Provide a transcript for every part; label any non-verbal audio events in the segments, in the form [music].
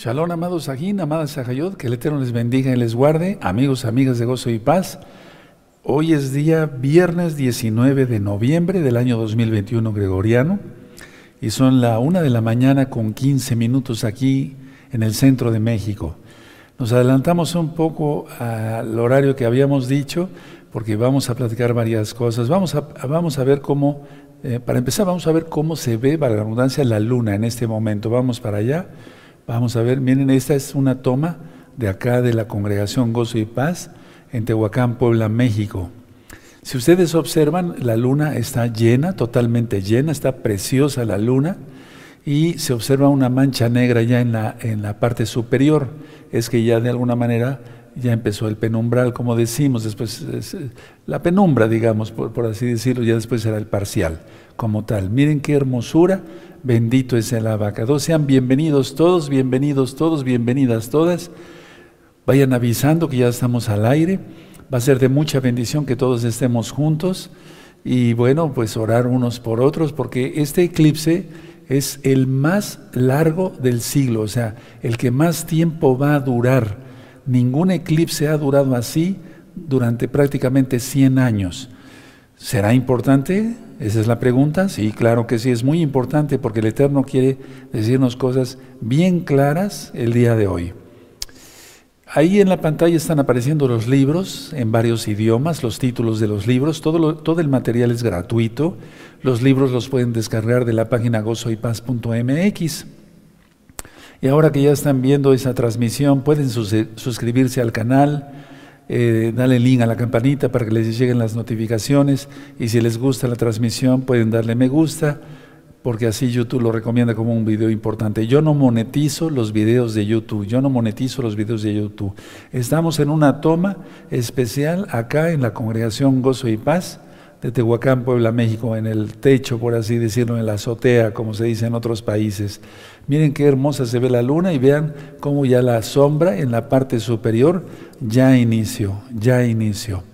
Shalom, amados Ajín, amadas Sajayot, que el Eterno les bendiga y les guarde. Amigos, amigas de gozo y paz, hoy es día viernes 19 de noviembre del año 2021 gregoriano y son la una de la mañana con 15 minutos aquí en el centro de México. Nos adelantamos un poco al horario que habíamos dicho porque vamos a platicar varias cosas. Vamos a, vamos a ver cómo, eh, para empezar, vamos a ver cómo se ve, para la abundancia, la luna en este momento. Vamos para allá. Vamos a ver, miren, esta es una toma de acá de la congregación Gozo y Paz en Tehuacán, Puebla, México. Si ustedes observan, la luna está llena, totalmente llena, está preciosa la luna y se observa una mancha negra ya en la, en la parte superior. Es que ya de alguna manera ya empezó el penumbral, como decimos, después la penumbra, digamos, por, por, así decirlo, ya después será el parcial como tal. Miren qué hermosura, bendito es el abacado. Sean bienvenidos todos, bienvenidos todos, bienvenidas todas. Vayan avisando que ya estamos al aire. Va a ser de mucha bendición que todos estemos juntos y bueno, pues orar unos por otros, porque este eclipse es el más largo del siglo, o sea, el que más tiempo va a durar. Ningún eclipse ha durado así durante prácticamente 100 años. ¿Será importante? Esa es la pregunta. Sí, claro que sí, es muy importante porque el Eterno quiere decirnos cosas bien claras el día de hoy. Ahí en la pantalla están apareciendo los libros en varios idiomas, los títulos de los libros, todo, todo el material es gratuito. Los libros los pueden descargar de la página gozoypaz.mx. Y ahora que ya están viendo esa transmisión, pueden suscribirse al canal, eh, dale link a la campanita para que les lleguen las notificaciones y si les gusta la transmisión pueden darle me gusta porque así YouTube lo recomienda como un video importante. Yo no monetizo los videos de YouTube, yo no monetizo los videos de YouTube. Estamos en una toma especial acá en la congregación Gozo y Paz de Tehuacán, Puebla, México, en el techo, por así decirlo, en la azotea, como se dice en otros países. Miren qué hermosa se ve la luna y vean cómo ya la sombra en la parte superior ya inició, ya inició.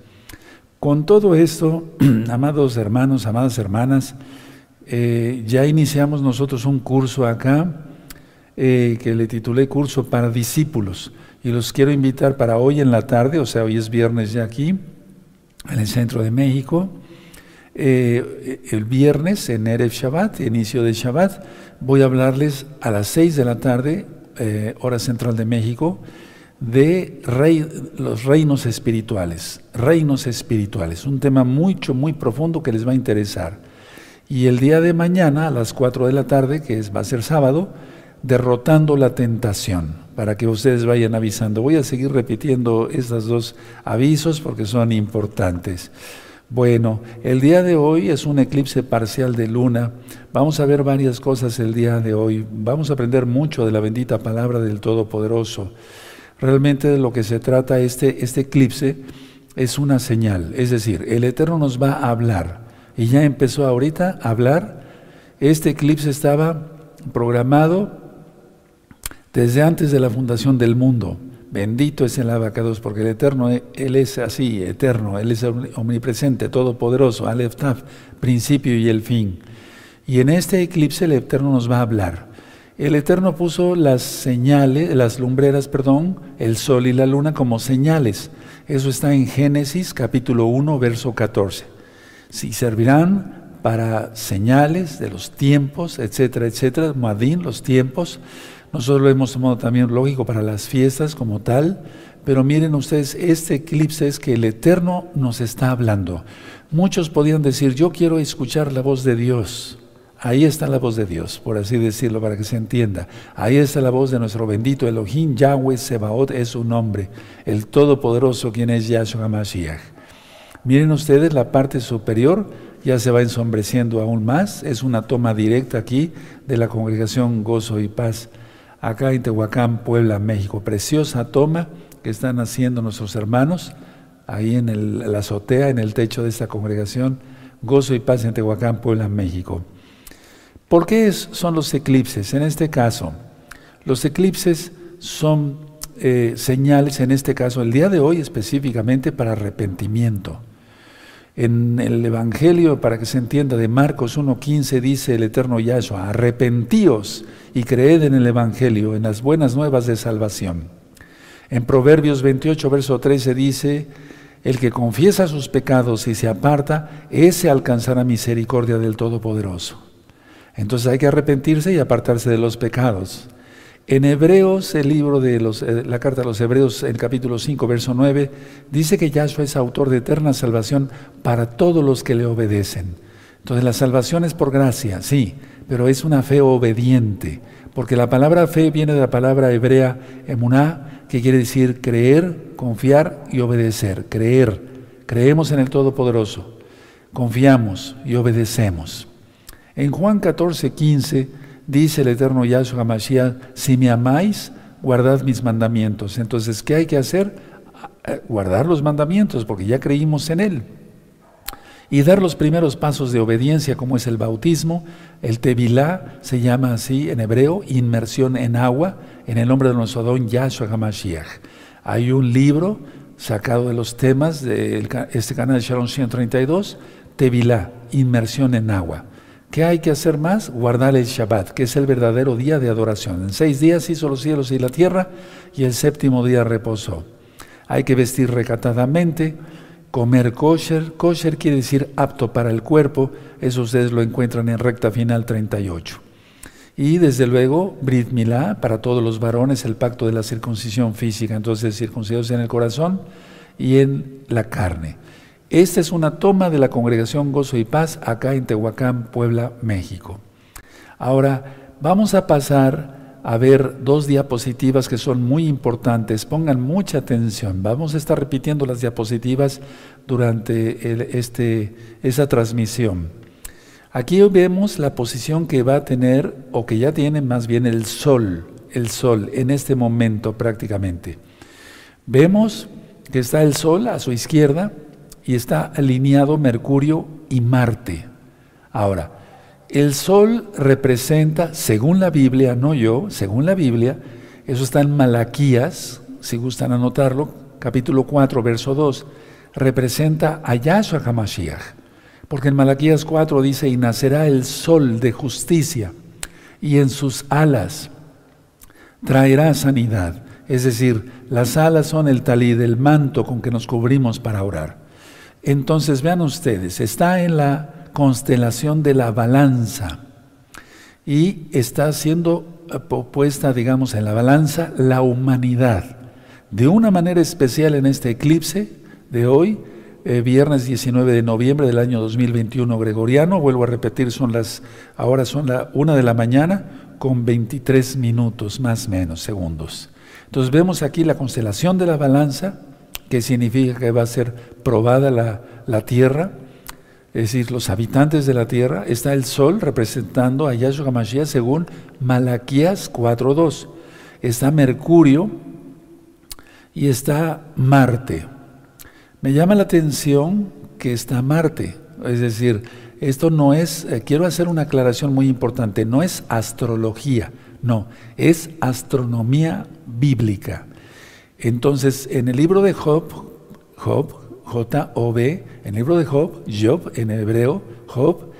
Con todo esto, [clears throat] amados hermanos, amadas hermanas, eh, ya iniciamos nosotros un curso acá eh, que le titulé Curso para Discípulos y los quiero invitar para hoy en la tarde, o sea, hoy es viernes ya aquí, en el centro de México. Eh, el viernes en Erev Shabbat, inicio de Shabbat, voy a hablarles a las 6 de la tarde, eh, hora central de México, de los reinos espirituales, reinos espirituales, un tema mucho, muy profundo que les va a interesar. Y el día de mañana, a las 4 de la tarde, que es, va a ser sábado, derrotando la tentación, para que ustedes vayan avisando. Voy a seguir repitiendo estos dos avisos porque son importantes. Bueno, el día de hoy es un eclipse parcial de luna. Vamos a ver varias cosas el día de hoy. Vamos a aprender mucho de la bendita palabra del Todopoderoso. Realmente de lo que se trata este, este eclipse es una señal. Es decir, el Eterno nos va a hablar. Y ya empezó ahorita a hablar. Este eclipse estaba programado desde antes de la fundación del mundo. Bendito es el abacados, porque el Eterno, Él es así, eterno, Él es omnipresente, todopoderoso, Aleph Taf, principio y el fin. Y en este eclipse el Eterno nos va a hablar. El Eterno puso las señales, las lumbreras, perdón, el sol y la luna como señales. Eso está en Génesis capítulo 1, verso 14. Si servirán para señales de los tiempos, etcétera, etcétera, Madín, los tiempos, nosotros lo hemos tomado también lógico para las fiestas como tal, pero miren ustedes, este eclipse es que el Eterno nos está hablando. Muchos podían decir, yo quiero escuchar la voz de Dios. Ahí está la voz de Dios, por así decirlo, para que se entienda. Ahí está la voz de nuestro bendito Elohim, Yahweh Sebaot es su nombre, el Todopoderoso, quien es Yahshua Mashiach. Miren ustedes la parte superior, ya se va ensombreciendo aún más, es una toma directa aquí de la congregación Gozo y Paz acá en Tehuacán, Puebla, México. Preciosa toma que están haciendo nuestros hermanos ahí en la azotea, en el techo de esta congregación. Gozo y paz en Tehuacán, Puebla, México. ¿Por qué son los eclipses? En este caso, los eclipses son eh, señales, en este caso, el día de hoy específicamente para arrepentimiento. En el Evangelio, para que se entienda, de Marcos 1.15 dice el eterno Yahshua, arrepentíos y creed en el Evangelio, en las buenas nuevas de salvación. En Proverbios 28, verso 13 dice, el que confiesa sus pecados y se aparta, ese alcanzará misericordia del Todopoderoso. Entonces hay que arrepentirse y apartarse de los pecados. En Hebreos, el libro de los, eh, la carta a los Hebreos, el capítulo 5, verso 9, dice que Yahshua es autor de eterna salvación para todos los que le obedecen. Entonces la salvación es por gracia, sí, pero es una fe obediente, porque la palabra fe viene de la palabra hebrea emuná, que quiere decir creer, confiar y obedecer. Creer, creemos en el Todopoderoso, confiamos y obedecemos. En Juan 14, 15, dice el eterno Yahshua Mashiach, si me amáis, guardad mis mandamientos. Entonces, ¿qué hay que hacer? Guardar los mandamientos, porque ya creímos en Él. Y dar los primeros pasos de obediencia, como es el bautismo. El tevilá se llama así en hebreo, inmersión en agua, en el nombre de nuestro don Yahshua HaMashiach. Hay un libro sacado de los temas de este canal de Shalom 132, tevilá, inmersión en agua. ¿Qué hay que hacer más? Guardar el Shabbat, que es el verdadero día de adoración. En seis días hizo los cielos y la tierra y el séptimo día reposó. Hay que vestir recatadamente, comer kosher. Kosher quiere decir apto para el cuerpo. Eso ustedes lo encuentran en recta final 38. Y desde luego, Brit Milá, para todos los varones, el pacto de la circuncisión física. Entonces, circuncidados en el corazón y en la carne. Esta es una toma de la congregación Gozo y Paz acá en Tehuacán, Puebla, México. Ahora vamos a pasar a ver dos diapositivas que son muy importantes. Pongan mucha atención. Vamos a estar repitiendo las diapositivas durante este, esa transmisión. Aquí vemos la posición que va a tener, o que ya tiene más bien el Sol, el Sol en este momento prácticamente. Vemos que está el Sol a su izquierda, y está alineado Mercurio y Marte. Ahora, el Sol representa, según la Biblia, no yo, según la Biblia, eso está en Malaquías, si gustan anotarlo, capítulo 4, verso 2, representa a Yahshua HaMashiach. Porque en Malaquías 4 dice, y nacerá el sol de justicia, y en sus alas traerá sanidad. Es decir, las alas son el talí del manto con que nos cubrimos para orar. Entonces vean ustedes, está en la constelación de la balanza y está siendo puesta, digamos, en la balanza la humanidad. De una manera especial en este eclipse de hoy, eh, viernes 19 de noviembre del año 2021 gregoriano, vuelvo a repetir, son las, ahora son la una de la mañana con 23 minutos más o menos segundos. Entonces vemos aquí la constelación de la balanza, que significa que va a ser probada la, tierra, es decir, los habitantes de la tierra, está el sol representando a Yahshua Mashiach según Malaquías 4.2. Está Mercurio y está Marte. Me llama la atención que está Marte, es decir, esto no es, eh, quiero hacer una aclaración muy importante, no es astrología, no, es astronomía bíblica. Entonces, en el libro de Job, Job, J-O-B, en el libro de Job, Job, en hebreo, Job,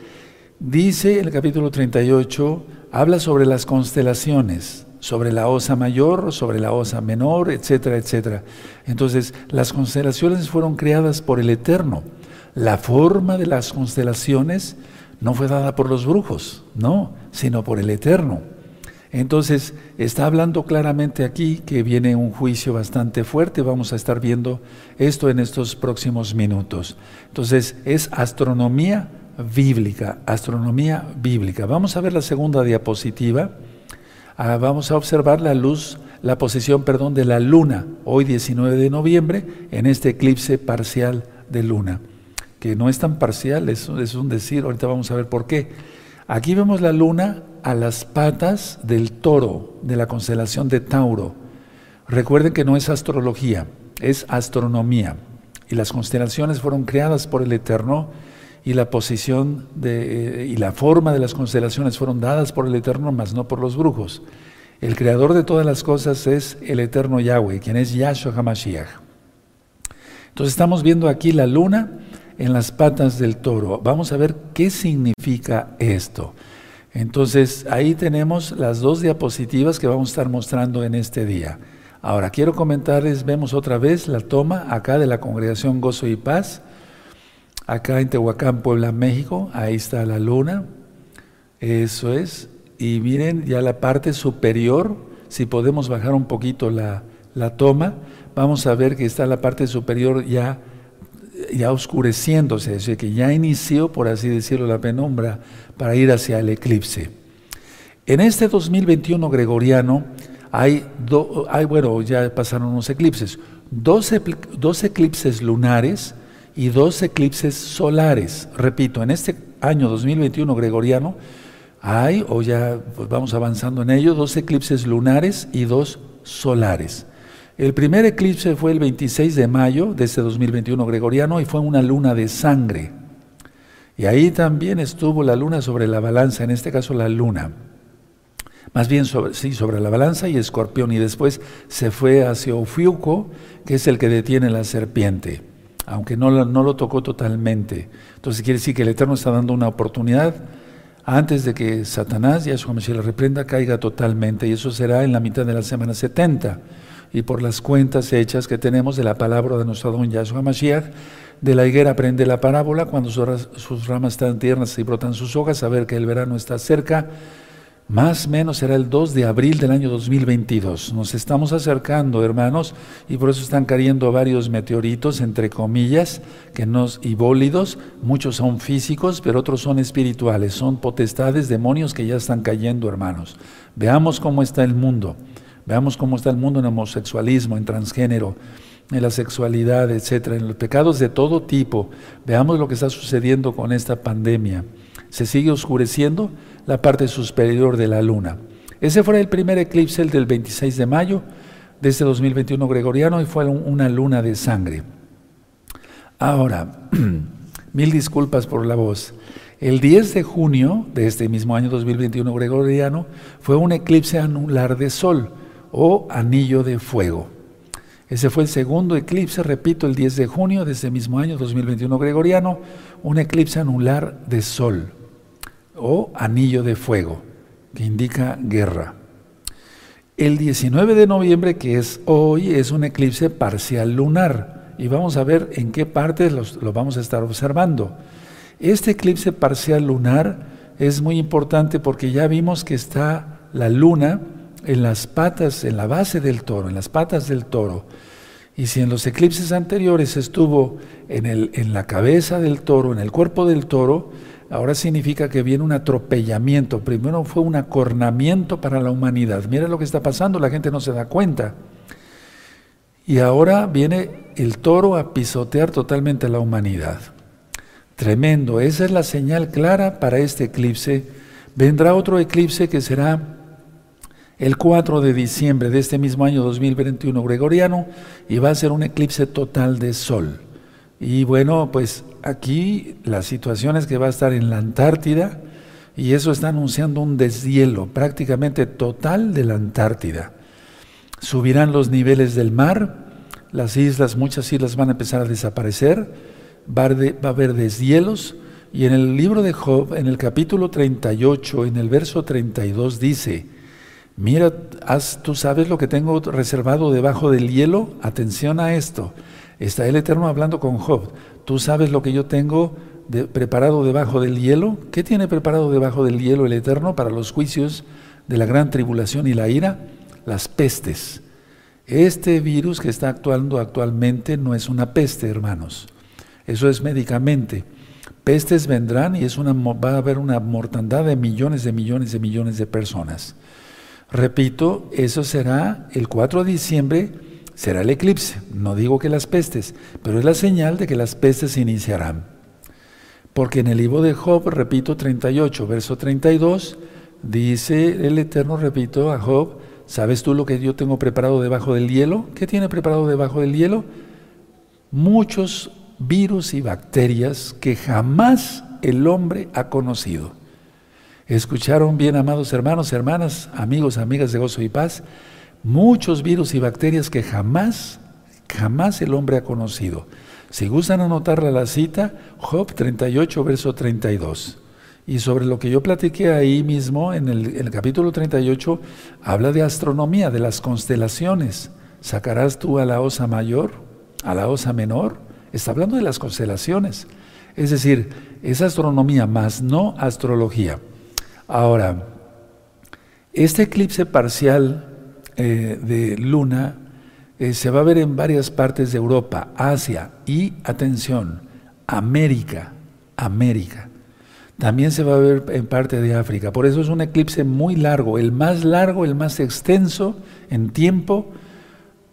dice en el capítulo 38, habla sobre las constelaciones, sobre la osa mayor, sobre la osa menor, etcétera, etcétera. Entonces, las constelaciones fueron creadas por el Eterno. La forma de las constelaciones no fue dada por los brujos, no, sino por el Eterno. Entonces, está hablando claramente aquí que viene un juicio bastante fuerte. Vamos a estar viendo esto en estos próximos minutos. Entonces, es astronomía bíblica, astronomía bíblica. Vamos a ver la segunda diapositiva. Ah, vamos a observar la luz, la posición, perdón, de la luna, hoy 19 de noviembre, en este eclipse parcial de luna, que no es tan parcial, es, es un decir, ahorita vamos a ver por qué. Aquí vemos la luna a las patas del toro de la constelación de Tauro. Recuerden que no es astrología, es astronomía. Y las constelaciones fueron creadas por el Eterno y la posición eh, y la forma de las constelaciones fueron dadas por el Eterno, mas no por los brujos. El creador de todas las cosas es el Eterno Yahweh, quien es Yahshua HaMashiach. Entonces estamos viendo aquí la luna en las patas del toro. Vamos a ver qué significa esto. Entonces, ahí tenemos las dos diapositivas que vamos a estar mostrando en este día. Ahora, quiero comentarles, vemos otra vez la toma acá de la congregación Gozo y Paz, acá en Tehuacán, Puebla, México. Ahí está la luna. Eso es. Y miren ya la parte superior, si podemos bajar un poquito la, la toma, vamos a ver que está la parte superior ya, ya oscureciéndose, es decir, que ya inició, por así decirlo, la penumbra para ir hacia el eclipse. En este 2021 gregoriano hay, hay bueno, ya pasaron unos eclipses, dos, dos eclipses lunares y dos eclipses solares. Repito, en este año 2021 gregoriano hay, o ya pues vamos avanzando en ello, dos eclipses lunares y dos solares. El primer eclipse fue el 26 de mayo de este 2021 gregoriano y fue una luna de sangre. Y ahí también estuvo la luna sobre la balanza, en este caso la luna. Más bien sobre, sí, sobre la balanza y escorpión. Y después se fue hacia Ofiuco, que es el que detiene la serpiente, aunque no, lo tocó totalmente. Entonces quiere decir que el Eterno está dando una oportunidad antes de que Satanás, Yahshua Mashiach, le reprenda, caiga totalmente. Y eso será en la mitad de la semana 70 y por las cuentas hechas que tenemos de la palabra de nuestro don Yahshua Mashiach, de la higuera aprende la parábola, cuando sus ramas están tiernas y brotan sus hojas, saber que el verano está cerca, más o menos será el 2 de abril del año 2022. Nos estamos acercando, hermanos, y por eso están cayendo varios meteoritos, entre comillas, que nos, y bólidos, muchos son físicos, pero otros son espirituales, son potestades, demonios que ya están cayendo, hermanos. Veamos cómo está el mundo. Veamos cómo está el mundo en homosexualismo, en transgénero, en la sexualidad, etcétera, en los pecados de todo tipo. Veamos lo que está sucediendo con esta pandemia. Se sigue oscureciendo la parte superior de la luna. Ese fue el primer eclipse, el del 26 de mayo de este 2021 gregoriano, y fue una luna de sangre. Ahora, [clears throat] mil disculpas por la voz. El 10 de junio de este mismo año 2021 gregoriano fue un eclipse anular de sol o anillo de fuego. Ese fue el segundo eclipse, repito, el 10 de junio de ese mismo año 2021 gregoriano, un eclipse anular de sol o anillo de fuego, que indica guerra. El 19 de noviembre, que es hoy, es un eclipse parcial lunar y vamos a ver en qué partes lo vamos a estar observando. Este eclipse parcial lunar es muy importante porque ya vimos que está la luna en las patas, en la base del toro, en las patas del toro. Y si en los eclipses anteriores estuvo en, el, en la cabeza del toro, en el cuerpo del toro, ahora significa que viene un atropellamiento. Primero fue un acornamiento para la humanidad. Mira lo que está pasando, la gente no se da cuenta. Y ahora viene el toro a pisotear totalmente a la humanidad. Tremendo, esa es la señal clara para este eclipse. Vendrá otro eclipse que será el 4 de diciembre de este mismo año 2021 gregoriano y va a ser un eclipse total de sol. Y bueno, pues aquí la situación es que va a estar en la Antártida y eso está anunciando un deshielo prácticamente total de la Antártida. Subirán los niveles del mar, las islas, muchas islas van a empezar a desaparecer, va a haber deshielos y en el libro de Job, en el capítulo 38, en el verso 32 dice, Mira, tú sabes lo que tengo reservado debajo del hielo. Atención a esto. Está el Eterno hablando con Job. Tú sabes lo que yo tengo preparado debajo del hielo. ¿Qué tiene preparado debajo del hielo el Eterno para los juicios de la gran tribulación y la ira? Las pestes. Este virus que está actuando actualmente no es una peste, hermanos. Eso es médicamente. Pestes vendrán y es una, va a haber una mortandad de millones de millones de millones de personas. Repito, eso será el 4 de diciembre, será el eclipse. No digo que las pestes, pero es la señal de que las pestes iniciarán. Porque en el libro de Job, repito, 38, verso 32, dice el Eterno, repito, a Job, ¿sabes tú lo que yo tengo preparado debajo del hielo? ¿Qué tiene preparado debajo del hielo? Muchos virus y bacterias que jamás el hombre ha conocido. Escucharon bien, amados hermanos, hermanas, amigos, amigas de gozo y paz, muchos virus y bacterias que jamás, jamás el hombre ha conocido. Si gustan anotarla la cita, Job 38, verso 32. Y sobre lo que yo platiqué ahí mismo, en el, capítulo 38, habla de astronomía, de las constelaciones. ¿Sacarás tú a la osa mayor, a la osa menor? Está hablando de las constelaciones. Es decir, es astronomía, más no astrología. Ahora, este eclipse parcial eh, de luna eh, se va a ver en varias partes de Europa, Asia y, atención, América, América. También se va a ver en parte de África. Por eso es un eclipse muy largo, el más largo, el más extenso en tiempo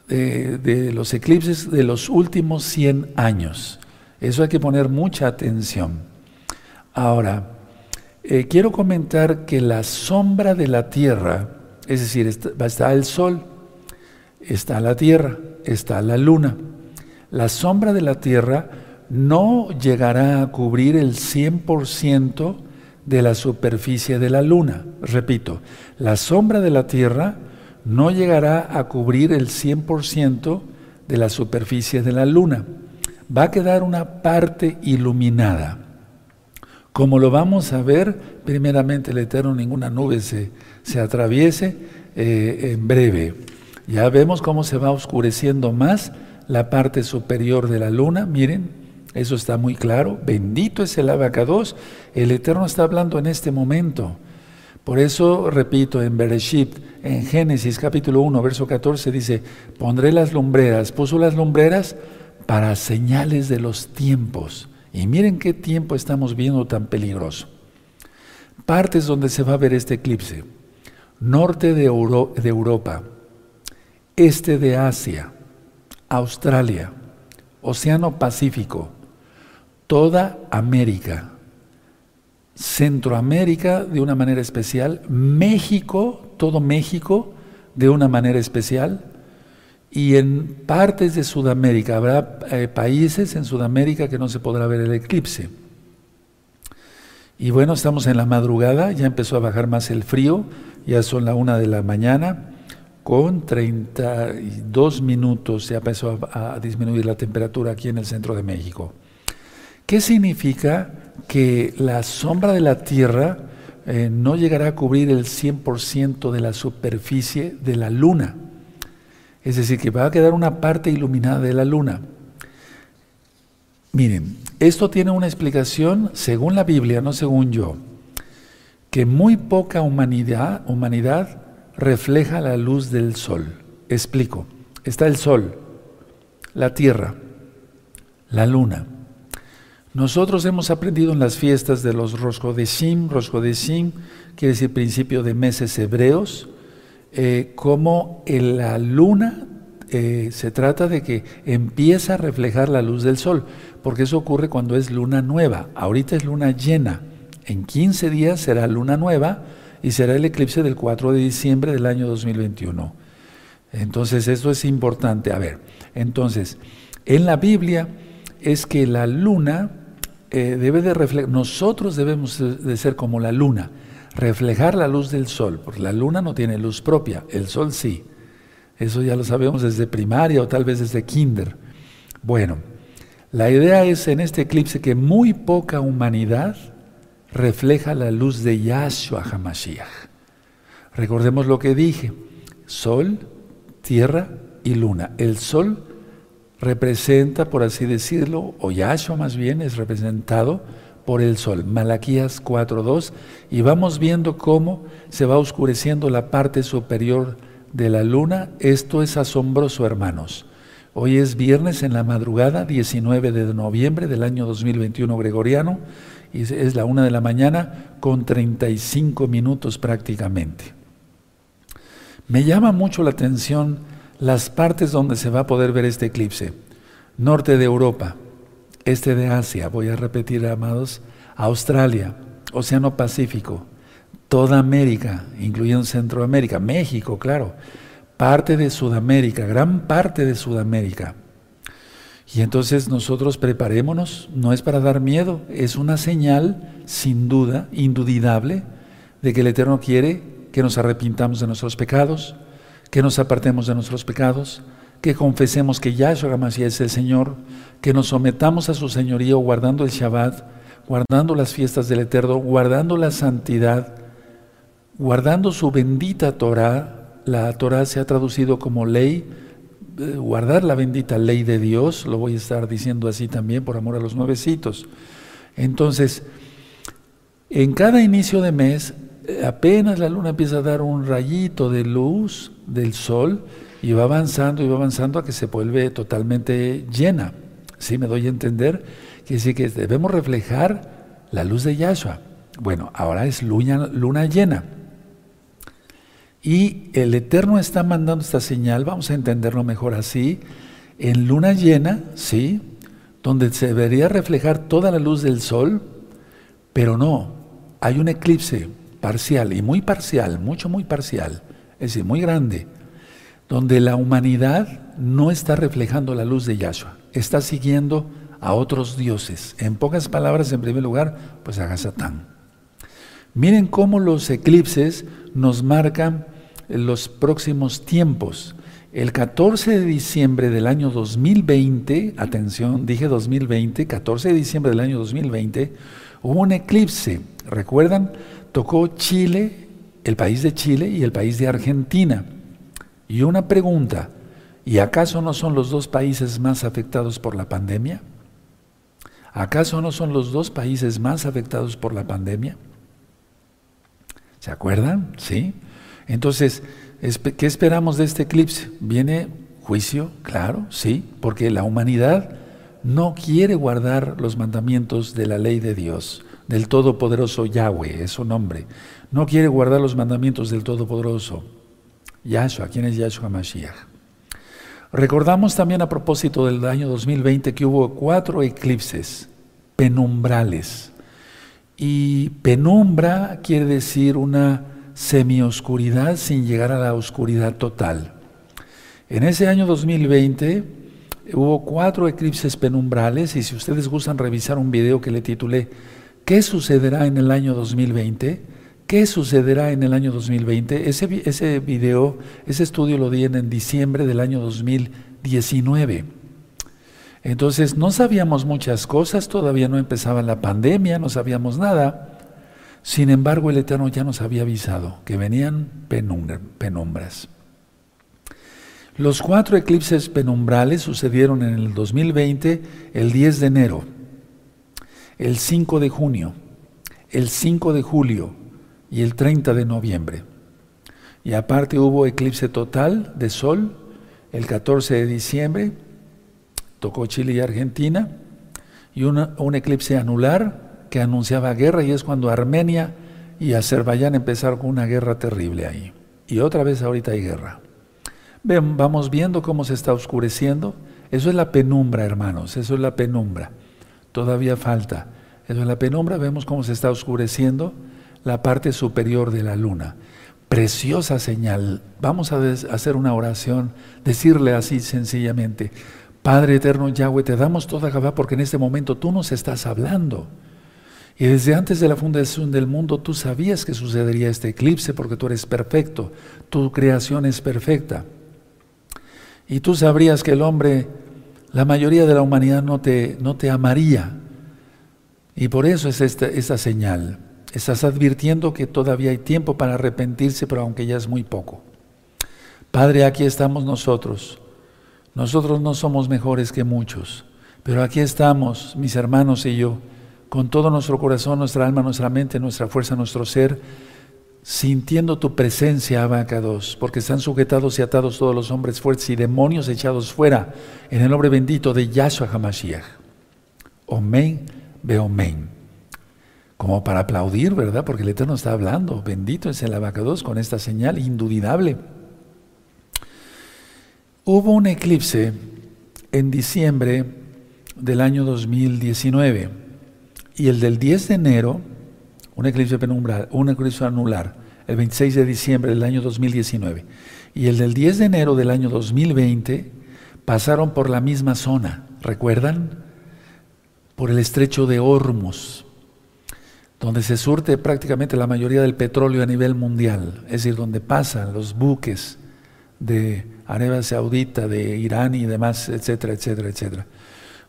eh, de los eclipses de los últimos 100 años. Eso hay que poner mucha atención. Ahora, eh, quiero comentar que la sombra de la Tierra, es decir, está el Sol, está la Tierra, está la Luna. La sombra de la Tierra no llegará a cubrir el 100% de la superficie de la luna. Repito, la sombra de la Tierra no llegará a cubrir el 100% de la superficie de la luna. Va a quedar una parte iluminada. Como lo vamos a ver, primeramente el Eterno, ninguna nube se, se atraviese eh, en breve. Ya vemos cómo se va oscureciendo más la parte superior de la luna. Miren, eso está muy claro. Bendito es el abacados. El Eterno está hablando en este momento. Por eso, repito, en Bereshit, en Génesis capítulo 1, verso 14, dice, pondré las lumbreras, puso las lumbreras para señales de los tiempos. Y miren qué tiempo estamos viendo tan peligroso. Partes donde se va a ver este eclipse. Norte de, de Europa, este de Asia, Australia, Océano Pacífico, toda América, Centroamérica de una manera especial, México, todo México de una manera especial, y en partes de Sudamérica, habrá eh, países en Sudamérica que no se podrá ver el eclipse. Y bueno, estamos en la madrugada, ya empezó a bajar más el frío, ya son la una de la mañana, con 32 minutos ya empezó a disminuir la temperatura aquí en el centro de México. ¿Qué significa que la sombra de la Tierra eh, no llegará a cubrir el 100% de la superficie de la Luna? Es decir, que va a quedar una parte iluminada de la Luna. Miren, esto tiene una explicación según la Biblia, no según yo, que muy poca humanidad, refleja la luz del sol. Explico. Está el sol, la tierra, la luna. Nosotros hemos aprendido en las fiestas de los Roshodeshim, Roshodeshim quiere decir principio de meses hebreos, eh, como la luna eh, se trata de que empieza a reflejar la luz del sol, porque eso ocurre cuando es luna nueva. Ahorita es luna llena. En 15 días será luna nueva y será el eclipse del 4 de diciembre del año 2021. Entonces, esto es importante. A ver, entonces, en la Biblia es que la luna eh, debe de reflejar, nosotros debemos de ser como la luna, reflejar la luz del sol, porque la luna no tiene luz propia, el sol sí. Eso ya lo sabemos desde primaria o tal vez desde kinder. Bueno, la idea es en este eclipse que muy poca humanidad refleja la luz de Yahshua HaMashiach. Recordemos lo que dije, sol, tierra y luna. El sol representa, por así decirlo, o Yahshua más bien es representado por el sol. Malaquías 4.2 y vamos viendo cómo se va oscureciendo la parte superior de la luna. Esto es asombroso, hermanos. Hoy es viernes en la madrugada, 19 de noviembre del año 2021 gregoriano, y es la una de la mañana con 35 minutos prácticamente. Me llama mucho la atención las partes donde se va a poder ver este eclipse. Norte de Europa, este de Asia, voy a repetir, amados, Australia, Océano Pacífico, toda América, incluyendo Centroamérica, México, claro, parte de Sudamérica, gran parte de Sudamérica. Y entonces nosotros preparémonos, no es para dar miedo, es una señal, sin duda, indudable, de que el Eterno quiere que nos arrepintamos de nuestros pecados, que nos apartemos de nuestros pecados, que confesemos que Yahshua Hamashiach es el Señor, que nos sometamos a su señorío guardando el Shabbat, guardando las fiestas del Eterno, guardando la santidad, guardando su bendita Torah. La Torah se ha traducido como ley, eh, guardar la bendita ley de Dios, lo voy a estar diciendo así también por amor a los nuevecitos. Entonces, en cada inicio de mes, eh, apenas la luna empieza a dar un rayito de luz del sol y va avanzando y va avanzando a que se vuelve totalmente llena. ¿Sí me doy a entender? Que sí que debemos reflejar la luz de Yahshua. Bueno, ahora es luna, luna llena. Y el Eterno está mandando esta señal, vamos a entenderlo mejor así, en luna llena, ¿sí? Donde se debería reflejar toda la luz del sol, pero no, hay un eclipse parcial y muy parcial, mucho, muy parcial, es decir, muy grande, donde la humanidad no está reflejando la luz de Yahshua, está siguiendo a otros dioses. En pocas palabras, en primer lugar, pues a Satán. Miren cómo los eclipses nos marcan los próximos tiempos. El 14 de diciembre del año 2020, atención, dije 2020, 14 de diciembre del año 2020, hubo un eclipse. ¿Recuerdan? Tocó Chile, el país de Chile y el país de Argentina. Y una pregunta, ¿y acaso no son los dos países más afectados por la pandemia? ¿Acaso no son los dos países más afectados por la pandemia? ¿Se acuerdan? Sí. Entonces, ¿qué esperamos de este eclipse? ¿Viene juicio? Claro, sí, porque la humanidad no quiere guardar los mandamientos de la ley de Dios, del Todopoderoso Yahweh, es su nombre. No quiere guardar los mandamientos del Todopoderoso. Yahshua, ¿quién es Yahshua Mashiach? Recordamos también a propósito del año 2020 que hubo cuatro eclipses penumbrales. Y penumbra quiere decir una semioscuridad sin llegar a la oscuridad total. En ese año 2020 hubo cuatro eclipses penumbrales y si ustedes gustan revisar un video que le titulé ¿Qué sucederá en el año 2020? ¿Qué sucederá en el año 2020? Ese, ese video, ese estudio lo di en diciembre del año 2019. Entonces no sabíamos muchas cosas, todavía no empezaba la pandemia, no sabíamos nada. Sin embargo, el Eterno ya nos había avisado que venían penumbras. Los cuatro eclipses penumbrales sucedieron en el 2020, el 10 de enero, el 5 de junio, el 5 de julio y el 30 de noviembre. Y aparte hubo eclipse total de sol el 14 de diciembre, tocó Chile y Argentina, y un eclipse anular que anunciaba guerra y es cuando Armenia y Azerbaiyán empezaron con una guerra terrible ahí. Y otra vez ahorita hay guerra. Ven, vamos viendo cómo se está oscureciendo. Eso es la penumbra, hermanos, eso es la penumbra. Todavía falta. Eso es la penumbra, vemos cómo se está oscureciendo la parte superior de la luna. Preciosa señal. Vamos a hacer una oración, decirle así sencillamente, Padre eterno Yahweh, te damos toda Gabá porque en este momento tú nos estás hablando. Y desde antes de la fundación del mundo tú sabías que sucedería este eclipse porque tú eres perfecto, tu creación es perfecta. Y tú sabrías que el hombre, la mayoría de la humanidad no te, no te amaría. Y por eso es esta, esta señal. Estás advirtiendo que todavía hay tiempo para arrepentirse, pero aunque ya es muy poco. Padre, aquí estamos nosotros. Nosotros no somos mejores que muchos, pero aquí estamos, mis hermanos y yo con todo nuestro corazón, nuestra alma, nuestra mente, nuestra fuerza, nuestro ser, sintiendo tu presencia, Abacados, porque están sujetados y atados todos los hombres fuertes y demonios echados fuera en el nombre bendito de Yahshua HaMashiach. Omen, Beomen. Como para aplaudir, ¿verdad? Porque el Eterno está hablando. Bendito es el Abacados con esta señal indudable. Hubo un eclipse en diciembre del año 2019 y el del 10 de enero, un eclipse penumbral, un eclipse anular, el 26 de diciembre del año 2019, y el del 10 de enero del año 2020 pasaron por la misma zona, ¿recuerdan? Por el estrecho de Hormuz, donde se surte prácticamente la mayoría del petróleo a nivel mundial, es decir, donde pasan los buques de Arabia Saudita, de Irán y demás, etcétera, etcétera, etcétera.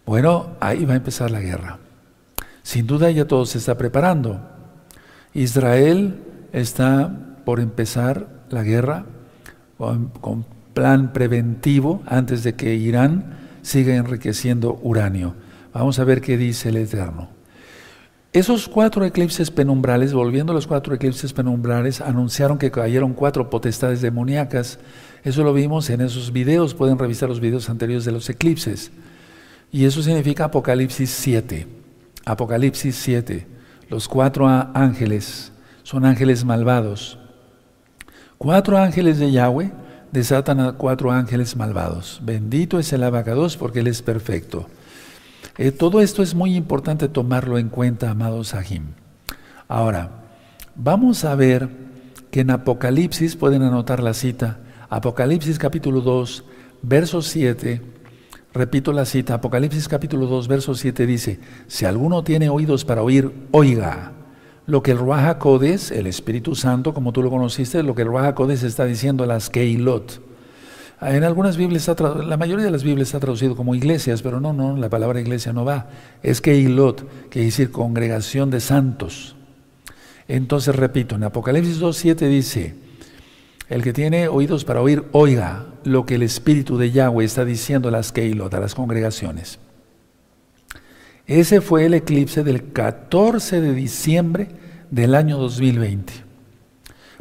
Bueno, ahí va a empezar la guerra. Sin duda ya todo se está preparando. Israel está por empezar la guerra con, plan preventivo antes de que Irán siga enriqueciendo uranio. Vamos a ver qué dice el Eterno. Esos cuatro eclipses penumbrales, volviendo a los cuatro eclipses penumbrales, anunciaron que cayeron cuatro potestades demoníacas. Eso lo vimos en esos videos, pueden revisar los videos anteriores de los eclipses. Y eso significa Apocalipsis 7. Apocalipsis 7. Los cuatro ángeles son ángeles malvados. Cuatro ángeles de Yahweh desatan a cuatro ángeles malvados. Bendito es el abacados porque Él es perfecto. Eh, todo esto es muy importante tomarlo en cuenta, amados Sahim. Ahora, vamos a ver que en Apocalipsis, pueden anotar la cita, Apocalipsis capítulo 2, verso 7, repito la cita, Apocalipsis capítulo 2, verso 7 dice, si alguno tiene oídos para oír, oiga. Lo que el Ruach Codes, el Espíritu Santo, como tú lo conociste, lo que el Ruach Codes está diciendo a las Keilot. En algunas Biblias, la mayoría de las Biblias está traducido como iglesias, pero no, no, la palabra iglesia no va. Es que Ilot, que quiere decir congregación de santos. Entonces, repito, en Apocalipsis 2.7 dice, el que tiene oídos para oír, oiga lo que el Espíritu de Yahweh está diciendo a las Keilot, a las congregaciones. Ese fue el eclipse del 14 de diciembre del año 2020,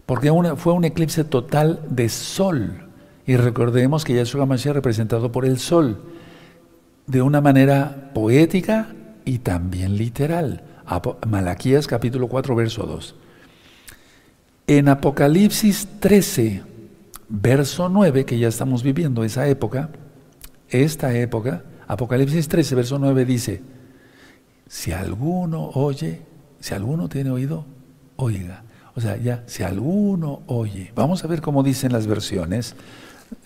porque fue un eclipse total de sol. Y recordemos que Yahshua Mashiach representado por el sol, de una manera poética y también literal. Malaquías capítulo 4, verso 2. En Apocalipsis 13, verso 9, que ya estamos viviendo esa época, esta época, Apocalipsis 13, verso 9 dice, si alguno oye, si alguno tiene oído, oiga. O sea, ya, si alguno oye. Vamos a ver cómo dicen las versiones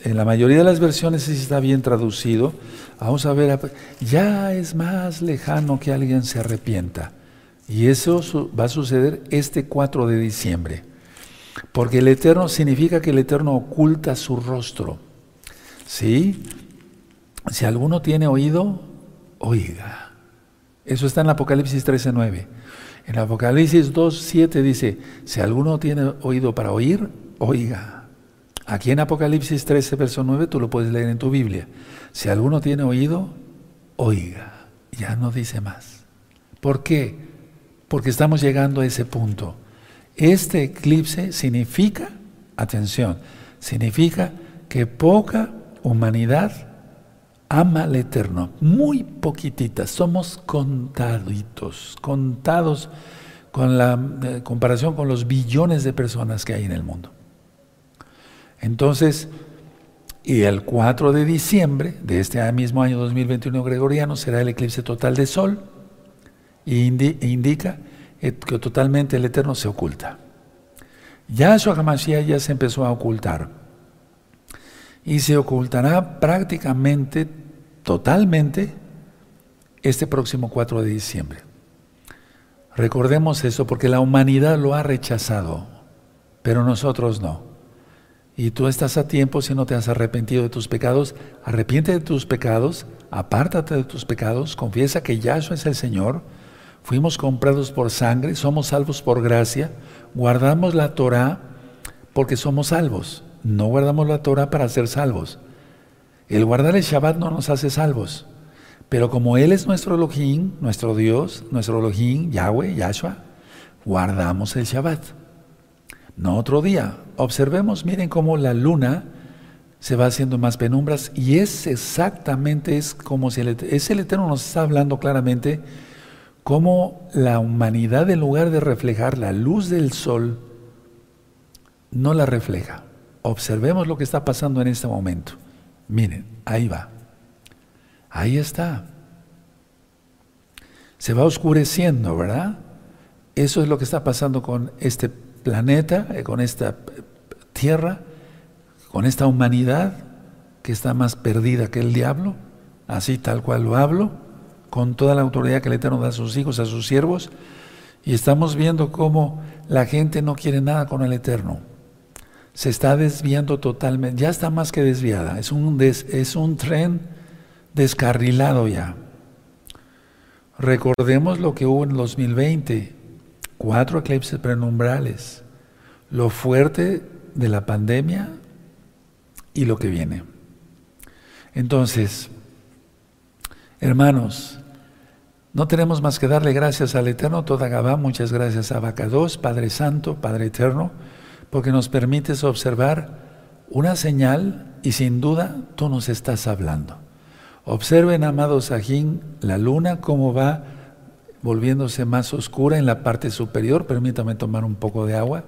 en la mayoría de las versiones sí está bien traducido. Vamos a ver, ya es más lejano que alguien se arrepienta. Y eso va a suceder este 4 de diciembre. Porque el Eterno significa que el Eterno oculta su rostro. ¿Sí? Si alguno tiene oído, oiga. Eso está en Apocalipsis 13:9. En Apocalipsis 2:7 dice, si alguno tiene oído para oír, oiga. Aquí en Apocalipsis 13, verso 9, tú lo puedes leer en tu Biblia. Si alguno tiene oído, oiga. Ya no dice más. ¿Por qué? Porque estamos llegando a ese punto. Este eclipse significa, atención, significa que poca humanidad ama al Eterno. Muy poquititas, somos contaditos, contados con la eh, comparación con los billones de personas que hay en el mundo. Entonces, y el 4 de diciembre de este mismo año 2021 gregoriano será el eclipse total de sol e indica que totalmente el Eterno se oculta. Yahshua HaMashiach ya se empezó a ocultar y se ocultará prácticamente, totalmente, este próximo 4 de diciembre. Recordemos eso porque la humanidad lo ha rechazado, pero nosotros no y tú estás a tiempo si no te has arrepentido de tus pecados, arrepiente de tus pecados, apártate de tus pecados, confiesa que Yahshua es el Señor, fuimos comprados por sangre, somos salvos por gracia, guardamos la Torah porque somos salvos, no guardamos la Torah para ser salvos. El guardar el Shabbat no nos hace salvos, pero como Él es nuestro Elohim, nuestro Dios, nuestro Elohim, Yahweh, Yahshua, guardamos el Shabbat. No otro día. Observemos, miren cómo la luna se va haciendo más penumbras y es exactamente, es como si el, es el Eterno nos está hablando claramente cómo la humanidad en lugar de reflejar la luz del sol, no la refleja. Observemos lo que está pasando en este momento. Miren, ahí va. Ahí está. Se va oscureciendo, ¿verdad? Eso es lo que está pasando con este planeta, eh, con esta tierra, con esta humanidad que está más perdida que el diablo, así tal cual lo hablo, con toda la autoridad que el Eterno da a sus hijos, a sus siervos, y estamos viendo cómo la gente no quiere nada con el Eterno. se está desviando totalmente, ya está más que desviada, es un, es un tren descarrilado ya. Recordemos lo que hubo en 2020, cuatro eclipses prenumbrales, lo fuerte de la pandemia y lo que viene. Entonces, hermanos, no tenemos más que darle gracias al Eterno toda Gabá, muchas gracias a Bacados, Padre Santo, Padre Eterno, porque nos permites observar una señal y sin duda tú nos estás hablando. Observen, amados Sajín, la luna cómo va volviéndose más oscura en la parte superior. Permítame tomar un poco de agua.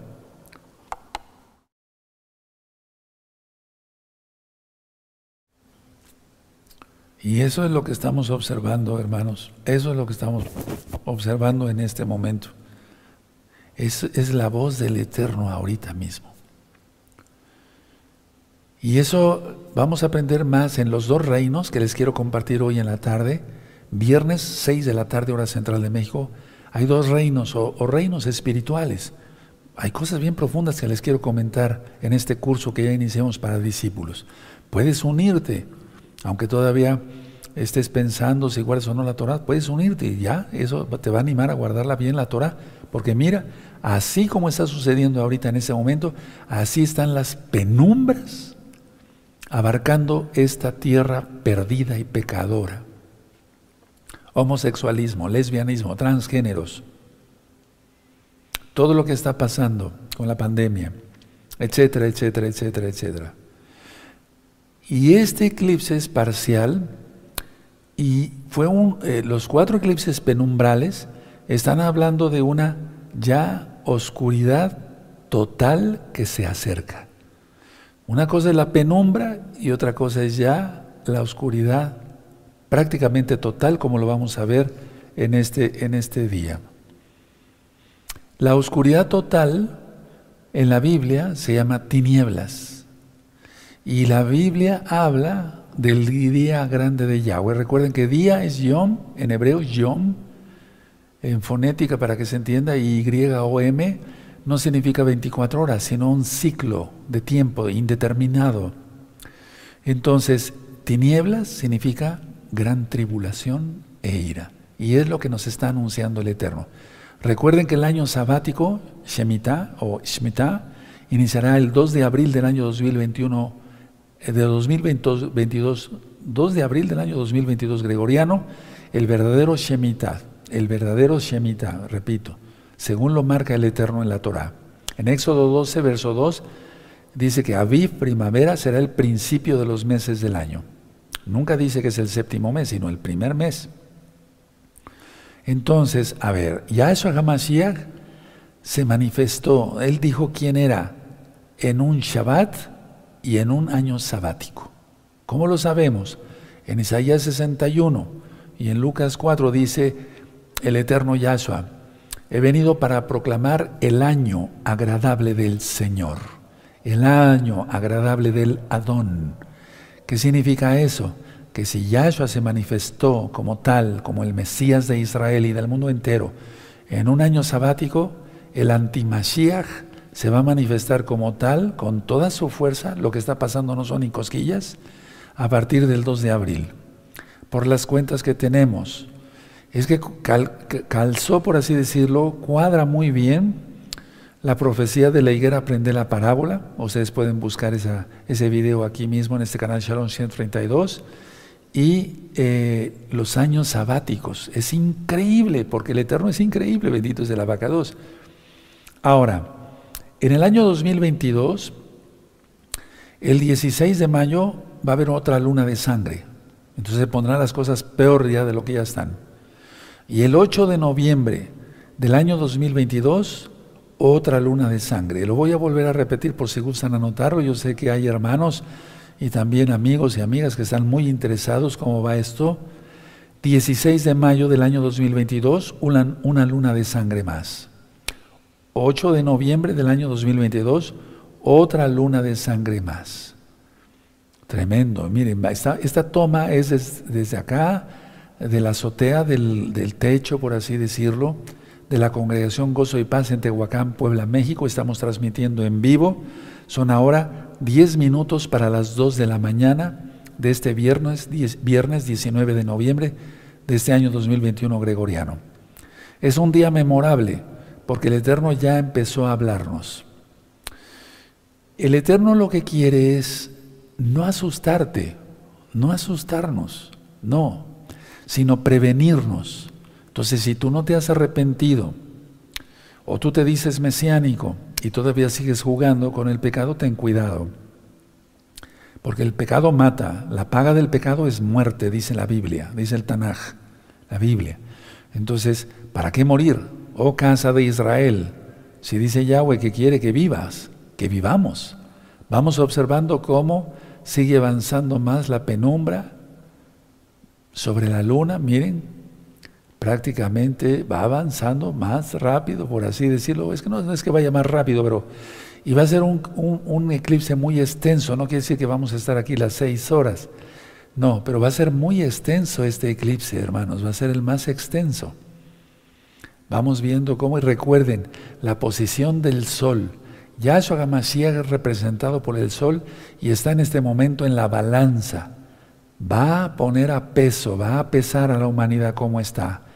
Y eso es lo que estamos observando, hermanos. Eso es lo que estamos observando en este momento. Es, es la voz del Eterno ahorita mismo. Y eso vamos a aprender más en los dos reinos que les quiero compartir hoy en la tarde. Viernes 6 de la tarde, hora central de México. Hay dos reinos o, reinos espirituales. Hay cosas bien profundas que les quiero comentar en este curso que ya iniciamos para discípulos. Puedes unirte, aunque todavía estés pensando si guardas o no la Torah, puedes unirte y ya, eso te va a animar a guardarla bien la Torah, porque mira, así como está sucediendo ahorita en ese momento, así están las penumbras abarcando esta tierra perdida y pecadora. Homosexualismo, lesbianismo, transgéneros, todo lo que está pasando con la pandemia, etcétera, etcétera, etcétera, etcétera. Y este eclipse es parcial y fue un, eh, los cuatro eclipses penumbrales están hablando de una ya oscuridad total que se acerca. Una cosa es la penumbra y otra cosa es ya la oscuridad prácticamente total, como lo vamos a ver en este, en este día. La oscuridad total en la Biblia se llama tinieblas. Y la Biblia habla del día grande de Yahweh. Recuerden que día es Yom, en hebreo Yom, en fonética para que se entienda, y Y-O-M, no significa 24 horas, sino un ciclo de tiempo indeterminado. Entonces, tinieblas significa gran tribulación e ira. Y es lo que nos está anunciando el Eterno. Recuerden que el año sabático, Shemitah o Shemitah, iniciará el 2 de abril del año 2021, eh, de 2022, 2 de abril del año 2022 gregoriano, el verdadero Shemitah, el verdadero Shemitah, repito según lo marca el Eterno en la Torah. En Éxodo 12, verso 2, dice que Aviv, primavera, será el principio de los meses del año. Nunca dice que es el séptimo mes, sino el primer mes. Entonces, a ver, Yahshua HaMashiach se manifestó, él dijo quién era en un Shabbat y en un año sabático. ¿Cómo lo sabemos? En Isaías 61 y en Lucas 4 dice el eterno Yahshua, He venido para proclamar el año agradable del Señor, el año agradable del Adón. ¿Qué significa eso? Que si Yahshua se manifestó como tal, como el Mesías de Israel y del mundo entero, en un año sabático, el antimashiach se va a manifestar como tal, con toda su fuerza, lo que está pasando no son ni cosquillas, a partir del 2 de abril. Por las cuentas que tenemos, es que calzó, por así decirlo, cuadra muy bien la profecía de la higuera aprende la parábola. Ustedes pueden buscar ese video aquí mismo en este canal Shalom 132. Y eh, los años sabáticos. Es increíble, porque el Eterno es increíble, bendito es de la vaca 2. Ahora, en el año 2022, el 16 de mayo va a haber otra luna de sangre. Entonces se pondrán las cosas peor ya de lo que ya están. Y el 8 de noviembre del año 2022, otra luna de sangre. Lo voy a volver a repetir por si gustan anotarlo. Yo sé que hay hermanos y también amigos y amigas que están muy interesados cómo va esto. 16 de mayo del año 2022, una, una luna de sangre más. 8 de noviembre del año 2022, otra luna de sangre más. Tremendo. Miren, esta, esta toma es desde acá de la azotea del, techo, por así decirlo, de la congregación Gozo y Paz en Tehuacán, Puebla, México. Estamos transmitiendo en vivo. Son ahora 10 minutos para las 2 de la mañana de este viernes, viernes 19 de noviembre de este año 2021 gregoriano. Es un día memorable porque el Eterno ya empezó a hablarnos. El Eterno lo que quiere es no asustarte, no asustarnos, no, sino prevenirnos. Entonces, si tú no te has arrepentido, o tú te dices mesiánico y todavía sigues jugando con el pecado, ten cuidado. Porque el pecado mata, la paga del pecado es muerte, dice la Biblia, dice el Tanaj, la Biblia. Entonces, ¿para qué morir? Oh casa de Israel, si dice Yahweh que quiere que vivas, que vivamos. Vamos observando cómo sigue avanzando más la penumbra sobre la luna, miren, prácticamente va avanzando más rápido, por así decirlo. Es que no, es que vaya más rápido, pero... Y va a ser un, eclipse muy extenso, no quiere decir que vamos a estar aquí las seis horas. No, pero va a ser muy extenso este eclipse, hermanos, va a ser el más extenso. Vamos viendo cómo, y recuerden, la posición del sol. Yahshua Hamashiach es representado por el sol y está en este momento en la balanza. Va a poner a peso, va a pesar a la humanidad como está.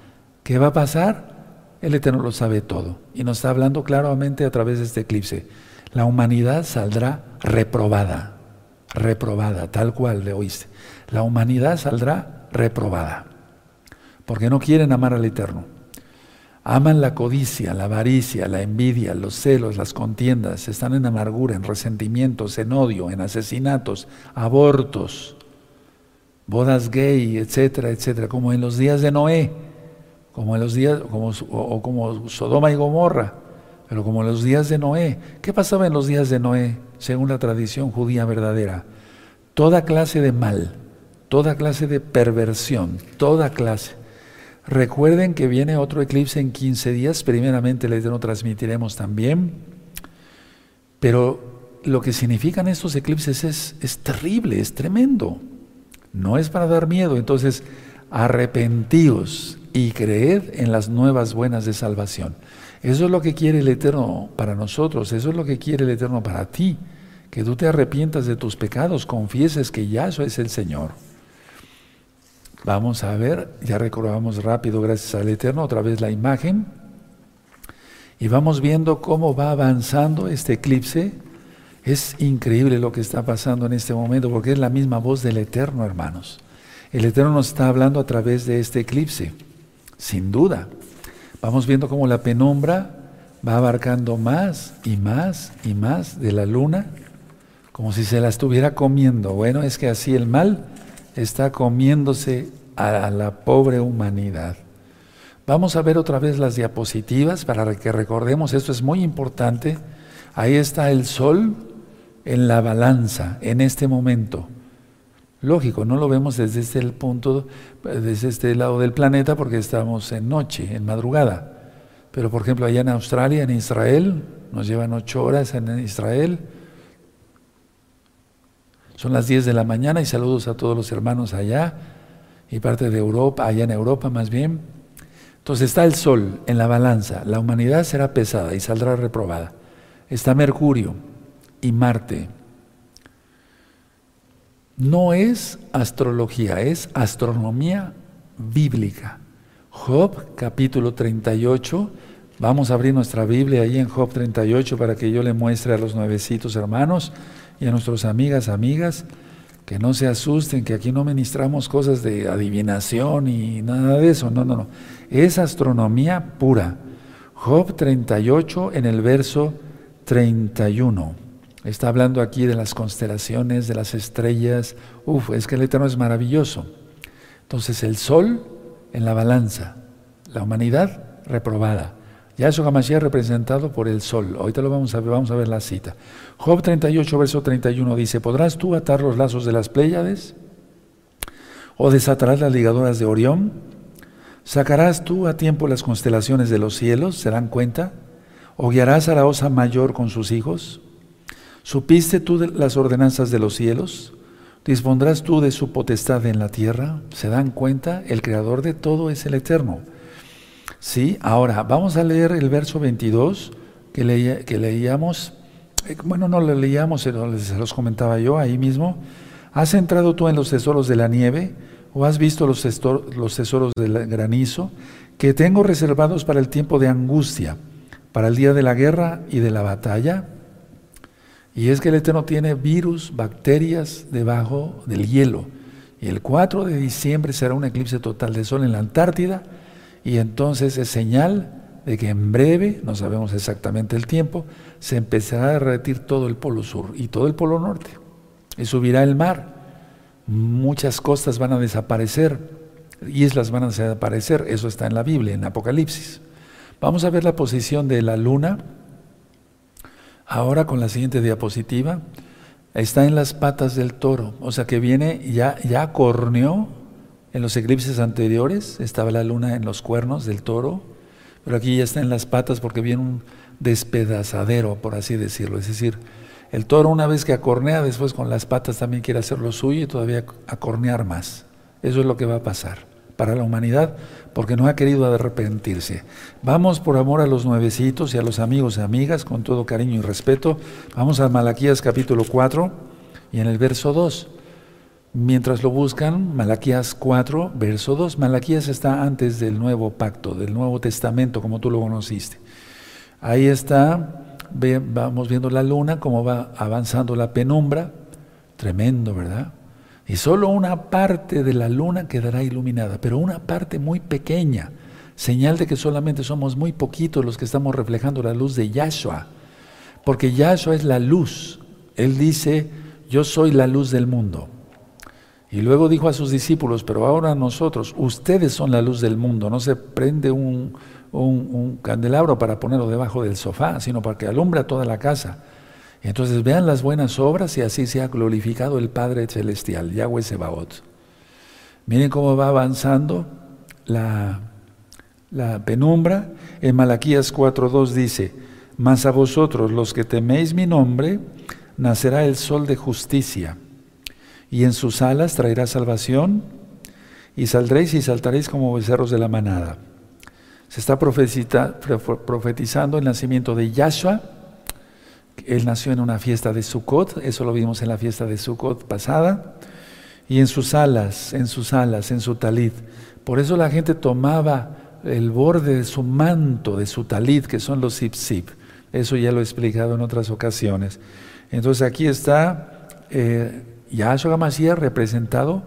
¿Qué va a pasar? El Eterno lo sabe todo y nos está hablando claramente a través de este eclipse. La humanidad saldrá reprobada, reprobada, tal cual le oíste. La humanidad saldrá reprobada, porque no quieren amar al Eterno. Aman la codicia, la avaricia, la envidia, los celos, las contiendas, están en amargura, en resentimientos, en odio, en asesinatos, abortos, bodas gay, etcétera, etcétera, como en los días de Noé, como en los días, como, o, como Sodoma y Gomorra, pero como en los días de Noé. ¿Qué pasaba en los días de Noé, según la tradición judía verdadera? Toda clase de mal, toda clase de perversión, toda clase. Recuerden que viene otro eclipse en 15 días, primeramente les lo transmitiremos también, pero lo que significan estos eclipses es, es terrible, es tremendo, no es para dar miedo, entonces arrepentíos y creed en las nuevas buenas de salvación. Eso es lo que quiere el Eterno para nosotros, eso es lo que quiere el Eterno para ti, que tú te arrepientas de tus pecados, confieses que Yahshua es el Señor. Vamos a ver, ya recordamos rápido, gracias al Eterno, otra vez la imagen. Y vamos viendo cómo va avanzando este eclipse. Es increíble lo que está pasando en este momento, porque es la misma voz del Eterno, hermanos. El Eterno nos está hablando a través de este eclipse, sin duda. Vamos viendo cómo la penumbra va abarcando más y más y más de la luna, como si se la estuviera comiendo. Bueno, es que así el mal está comiéndose a la pobre humanidad. Vamos a ver otra vez las diapositivas para que recordemos, esto es muy importante. Ahí está el sol en la balanza en este momento. Lógico, no lo vemos desde este punto, desde este lado del planeta porque estamos en noche, en madrugada. Pero por ejemplo allá en Australia, en Israel, nos llevan ocho horas en Israel, son las 10 de la mañana y saludos a todos los hermanos allá y parte de Europa, allá en Europa más bien. Entonces está el Sol en la balanza, la humanidad será pesada y saldrá reprobada. Está Mercurio y Marte. No es astrología, es astronomía bíblica. Job capítulo 38. Vamos a abrir nuestra Biblia ahí en Job 38 para que yo le muestre a los nuevecitos hermanos y a nuestras amigas, amigas, que no se asusten, que aquí no ministramos cosas de adivinación y nada de eso, no, no, no. Es astronomía pura. Job 38 en el verso 31. Está hablando aquí de las constelaciones, de las estrellas. Uf, es que el Eterno es maravilloso. Entonces el sol en la balanza, la humanidad reprobada. Yahshua HaMashiach representado por el sol. Ahorita lo vamos a ver, vamos a ver la cita. Job 38, verso 31 dice, ¿podrás tú atar los lazos de las Pléyades? ¿O desatarás las ligaduras de Orión? ¿Sacarás tú a tiempo las constelaciones de los cielos? ¿Se dan cuenta? ¿O guiarás a la osa mayor con sus hijos? ¿Supiste tú las ordenanzas de los cielos? ¿Dispondrás tú de su potestad en la tierra? ¿Se dan cuenta? El creador de todo es el eterno. Sí, ahora vamos a leer el verso 22 que, leíamos eh, bueno, no lo leíamos, se los comentaba yo ahí mismo. ¿Has entrado tú en los tesoros de la nieve o has visto los tesoros del granizo que tengo reservados para el tiempo de angustia, para el día de la guerra y de la batalla? Y es que el Eterno tiene virus, bacterias debajo del hielo. Y el 4 de diciembre será un eclipse total de sol en la Antártida y entonces es señal de que en breve, no sabemos exactamente el tiempo, se empezará a derretir todo el polo sur y todo el polo norte. Y subirá el mar. Muchas costas van a desaparecer, islas van a desaparecer, eso está en la Biblia, en Apocalipsis. Vamos a ver la posición de la luna Ahora con la siguiente diapositiva, está en las patas del toro, o sea que viene, ya, ya corneó en los eclipses anteriores, estaba la luna en los cuernos del toro, pero aquí ya está en las patas porque viene un despedazadero, por así decirlo. Es decir, el toro una vez que acornea, después con las patas también quiere hacer lo suyo y todavía acornear más. Eso es lo que va a pasar para la humanidad porque no ha querido arrepentirse. Vamos por amor a los nuevecitos y a los amigos y amigas, con todo cariño y respeto. Vamos a Malaquías capítulo 4 y en el verso 2. Mientras lo buscan, Malaquías 4, verso 2. Malaquías está antes del nuevo pacto, del Nuevo Testamento, como tú lo conociste. Ahí está, vamos viendo la luna, cómo va avanzando la penumbra. Tremendo, ¿verdad? Y solo una parte de la luna quedará iluminada, pero una parte muy pequeña, señal de que solamente somos muy poquitos los que estamos reflejando la luz de Yahshua, porque Yahshua es la luz. Él dice, yo soy la luz del mundo. Y luego dijo a sus discípulos, pero ahora nosotros, ustedes son la luz del mundo, no se prende un, un candelabro para ponerlo debajo del sofá, sino para que alumbra toda la casa. Entonces vean las buenas obras y así se ha glorificado el Padre Celestial, Yahweh Sebaot. Miren cómo va avanzando la, la penumbra. En Malaquías 4.2 dice, mas a vosotros los que teméis mi nombre, nacerá el sol de justicia, y en sus alas traerá salvación, y saldréis y saltaréis como becerros de la manada. Se está profetizando el nacimiento de Yahshua, él nació en una fiesta de Sukkot, eso lo vimos en la fiesta de Sukkot pasada, y en sus alas, en sus alas, en su talit. Por eso la gente tomaba el borde de su manto, de su talit, que son los zip Eso ya lo he explicado en otras ocasiones. Entonces aquí está eh, Yahshua Mashiach representado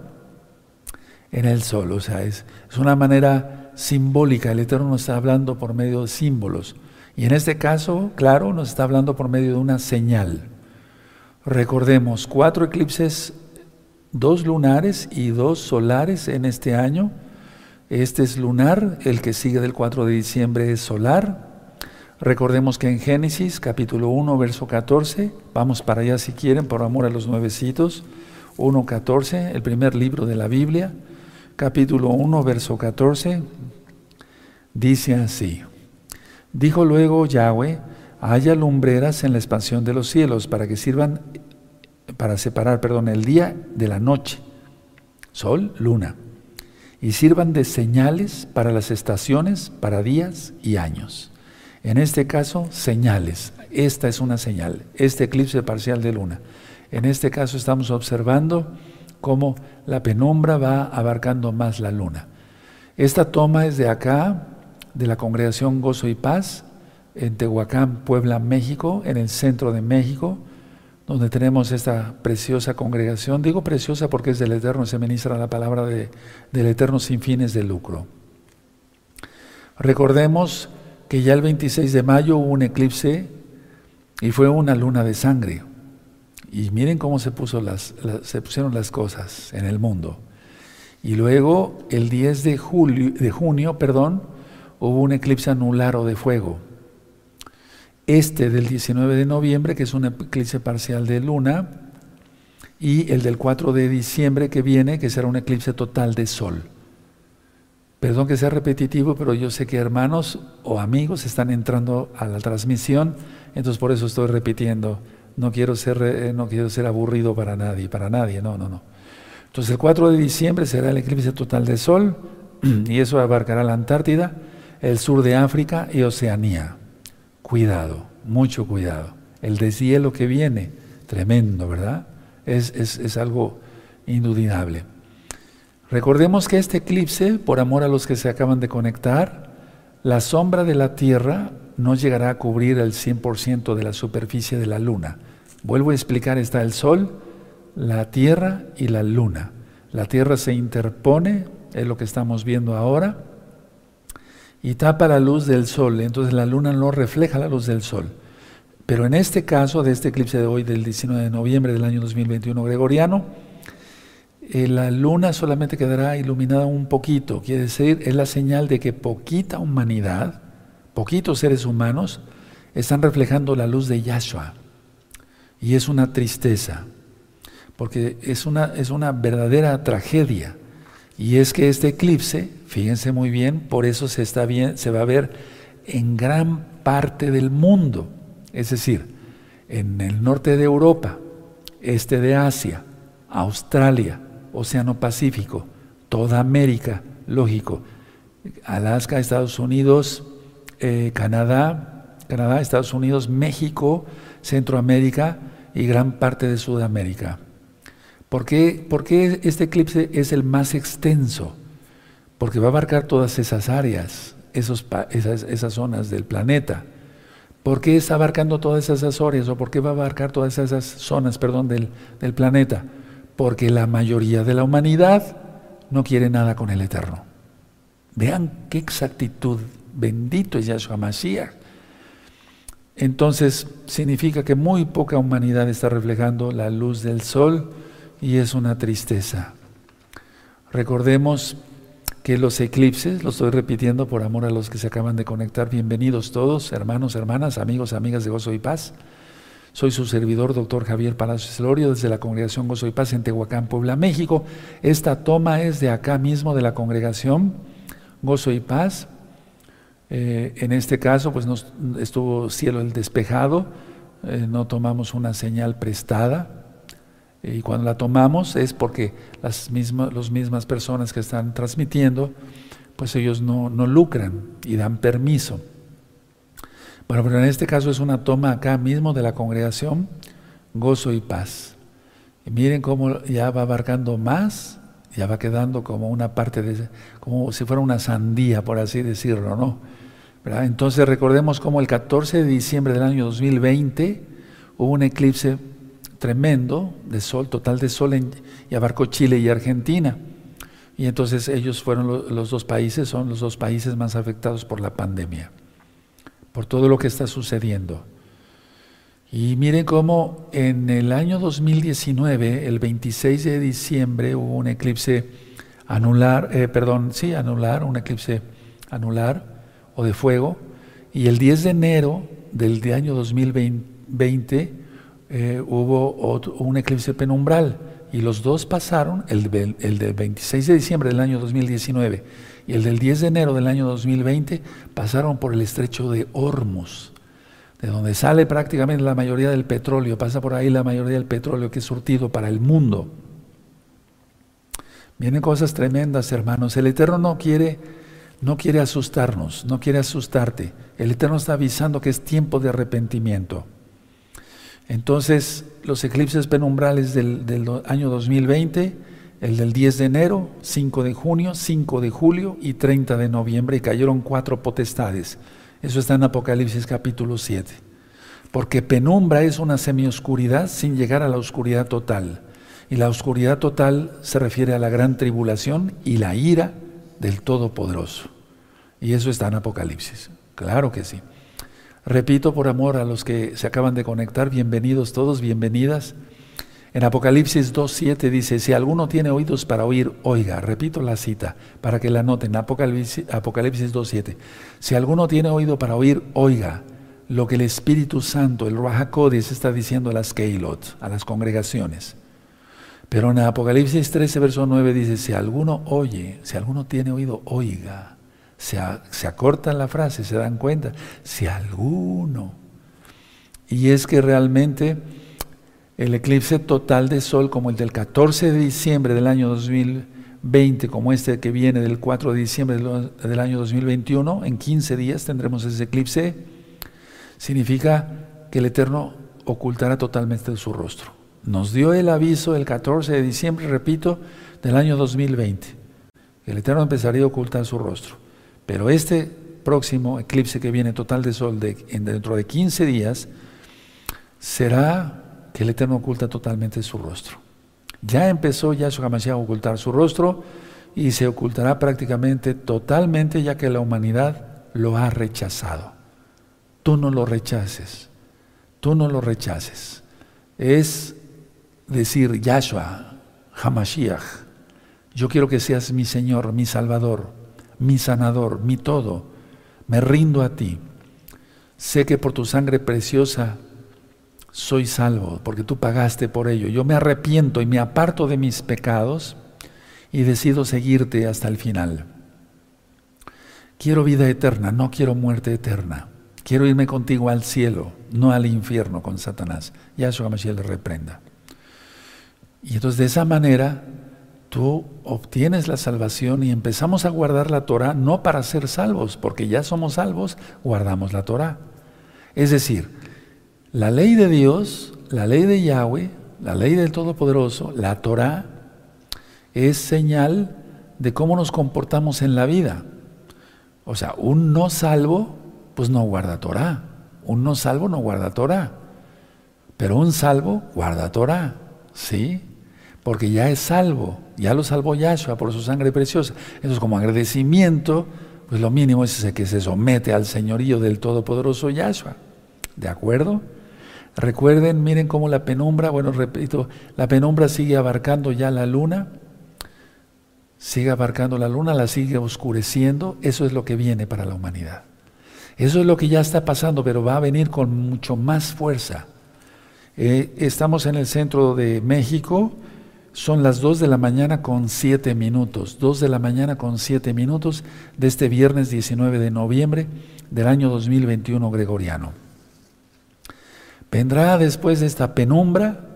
en el sol. O sea, es, es una manera simbólica. El Eterno nos está hablando por medio de símbolos. Y en este caso, claro, nos está hablando por medio de una señal. Recordemos, cuatro eclipses, dos lunares y dos solares en este año. Este es lunar, el que sigue del 4 de diciembre es solar. Recordemos que en Génesis capítulo 1, verso 14, vamos para allá si quieren, por amor a los nuevecitos, 1.14, el primer libro de la Biblia, capítulo 1, verso 14, dice así. Dijo luego Yahweh, haya lumbreras en la expansión de los cielos para que sirvan, para separar, perdón, el día de la noche, sol, luna, y sirvan de señales para las estaciones, para días y años. En este caso, señales. Esta es una señal, este eclipse parcial de luna. En este caso estamos observando cómo la penumbra va abarcando más la luna. Esta toma es de acá, de la congregación Gozo y Paz en Tehuacán, Puebla, México, en el centro de México, donde tenemos esta preciosa congregación. Digo preciosa porque es del Eterno, se ministra la palabra de, del Eterno sin fines de lucro. Recordemos que ya el 26 de mayo hubo un eclipse y fue una luna de sangre. Y miren cómo se, puso las, se pusieron las cosas en el mundo. Y luego el 10 de, julio, de junio, perdón, hubo un eclipse anular o de fuego. Este del 19 de noviembre, que es un eclipse parcial de luna, y el del 4 de diciembre que viene, que será un eclipse total de sol. Perdón que sea repetitivo, pero yo sé que hermanos o amigos están entrando a la transmisión, entonces por eso estoy repitiendo. No quiero ser, eh, no quiero ser aburrido para nadie, para nadie, no, no, no. Entonces el 4 de diciembre será el eclipse total de sol [clears throat] y eso abarcará la Antártida el sur de África y Oceanía. Cuidado, mucho cuidado. el deshielo que viene, tremendo, ¿verdad? Es, es algo indudable. Recordemos que este eclipse, por amor a los que se acaban de conectar, la sombra de la Tierra no llegará a cubrir el 100% de la superficie de la Luna. Vuelvo a explicar, está el Sol, la Tierra y la Luna. La Tierra se interpone, es lo que estamos viendo ahora, y tapa la luz del Sol, entonces la Luna no refleja la luz del Sol. Pero en este caso, de este eclipse de hoy, del 19 de noviembre del año 2021 gregoriano, eh, la luna solamente quedará iluminada un poquito, quiere decir, es la señal de que poquita humanidad, poquitos seres humanos, están reflejando la luz de Yahshua. Y es una tristeza, porque es una, es una verdadera tragedia. Y es que este eclipse, fíjense muy bien, por eso se, está bien, se va a ver en gran parte del mundo, es decir, en el norte de Europa, este de Asia, Australia, Océano Pacífico, toda América, lógico, Alaska, Estados Unidos, eh, Canadá, Canadá, Estados Unidos, México, Centroamérica y gran parte de Sudamérica. ¿Por qué, este eclipse es el más extenso? Porque va a abarcar todas esas áreas, esos, esas, zonas del planeta. ¿Por qué está abarcando todas esas áreas o por qué va a abarcar todas esas zonas, perdón, del, del planeta? porque la mayoría de la humanidad no quiere nada con el Eterno. Vean qué exactitud, bendito es Yahshua Mashiach. Entonces significa que muy poca humanidad está reflejando la luz del sol y es una tristeza. Recordemos que los eclipses, lo estoy repitiendo por amor a los que se acaban de conectar, bienvenidos todos, hermanos, hermanas, amigos, amigas de Gozo y Paz. Soy su servidor, doctor Javier Palacios Celorio, desde la Congregación Gozo y Paz en Tehuacán, Puebla, México. Esta toma es de acá mismo, de la Congregación Gozo y Paz. Eh, en este caso, pues estuvo cielo el despejado, eh, no tomamos una señal prestada. Y cuando la tomamos es porque las mismas, las mismas personas que están transmitiendo, pues ellos no, no lucran y dan permiso. Bueno, pero en este caso es una toma acá mismo de la congregación, gozo y paz. Y miren cómo ya va abarcando más, ya va quedando como una parte de, como si fuera una sandía, por así decirlo, ¿no? Entonces recordemos cómo el 14 de diciembre del año 2020 hubo un eclipse tremendo de sol, total de sol, y abarcó Chile y Argentina. Y entonces ellos fueron los dos países, son los dos países más afectados por la pandemia por todo lo que está sucediendo. Y miren cómo en el año 2019, el 26 de diciembre, hubo un eclipse anular, eh, perdón, sí, anular, un eclipse anular o de fuego, y el 10 de enero del año 2020 eh, hubo un eclipse penumbral, y los dos pasaron, el, el del 26 de diciembre del año 2019 y el del 10 de enero del año 2020 pasaron por el estrecho de Hormuz, de donde sale prácticamente la mayoría del petróleo, pasa por ahí la mayoría del petróleo que es surtido para el mundo. Vienen cosas tremendas, hermanos. El Eterno no quiere, no quiere asustarnos, no quiere asustarte. El Eterno está avisando que es tiempo de arrepentimiento. Entonces, los eclipses penumbrales del, del año 2020 el del 10 de enero, 5 de junio, 5 de julio y 30 de noviembre, y cayeron cuatro potestades. Eso está en Apocalipsis capítulo 7. Porque penumbra es una semioscuridad sin llegar a la oscuridad total. Y la oscuridad total se refiere a la gran tribulación y la ira del Todopoderoso. Y eso está en Apocalipsis. Claro que sí. Repito por amor a los que se acaban de conectar, bienvenidos todos, bienvenidas. En Apocalipsis 2.7 dice, si alguno tiene oídos para oír, oiga. Repito la cita para que la noten. Apocalipsis, Apocalipsis 2.7. Si alguno tiene oído para oír, oiga lo que el Espíritu Santo, el Ruach está diciendo a las Keilot, a las congregaciones. Pero en Apocalipsis 13, verso 9 dice, si alguno oye, si alguno tiene oído, oiga. Se, se acorta la frase, se dan cuenta. Si alguno. Y es que realmente el eclipse total de sol como el del 14 de diciembre del año 2020, como este que viene del 4 de diciembre del año 2021, en 15 días tendremos ese eclipse, significa que el Eterno ocultará totalmente su rostro. Nos dio el aviso el 14 de diciembre, repito, del año 2020. El Eterno empezaría a ocultar su rostro. Pero este próximo eclipse que viene total de sol dentro de 15 días será que el Eterno oculta totalmente su rostro. Ya empezó Yahshua HaMashiach a ocultar su rostro y se ocultará prácticamente totalmente ya que la humanidad lo ha rechazado. Tú no lo rechaces, tú no lo rechaces. Es decir, Yahshua HaMashiach, yo quiero que seas mi Señor, mi Salvador, mi sanador, mi todo. Me rindo a ti. Sé que por tu sangre preciosa soy salvo, porque tú pagaste por ello. Yo me arrepiento y me aparto de mis pecados y decido seguirte hasta el final. Quiero vida eterna, no quiero muerte eterna. Quiero irme contigo al cielo, no al infierno con Satanás. Yahshua Mashiach le reprenda. Y entonces de esa manera tú obtienes la salvación y empezamos a guardar la Torah no para ser salvos, porque ya somos salvos, guardamos la Torah. Es decir, la ley de Dios, la ley de Yahweh, la ley del Todopoderoso, la Torah, es señal de cómo nos comportamos en la vida. O sea, un no salvo, pues no guarda Torah. Un no salvo no guarda Torah. Pero un salvo guarda Torah. ¿Sí? Porque ya es salvo. Ya lo salvó Yahshua por su sangre preciosa. Entonces, como agradecimiento, pues lo mínimo es que se somete al señorío del Todopoderoso Yahshua. ¿De acuerdo? Recuerden, miren cómo la penumbra, bueno, repito, la penumbra sigue abarcando ya la luna, sigue abarcando la luna, la sigue oscureciendo, eso es lo que viene para la humanidad. Eso es lo que ya está pasando, pero va a venir con mucho más fuerza. Eh, estamos en el centro de México, son las 2 de la mañana con 7 minutos, 2 de la mañana con 7 minutos de este viernes 19 de noviembre del año 2021 gregoriano. Vendrá después de esta penumbra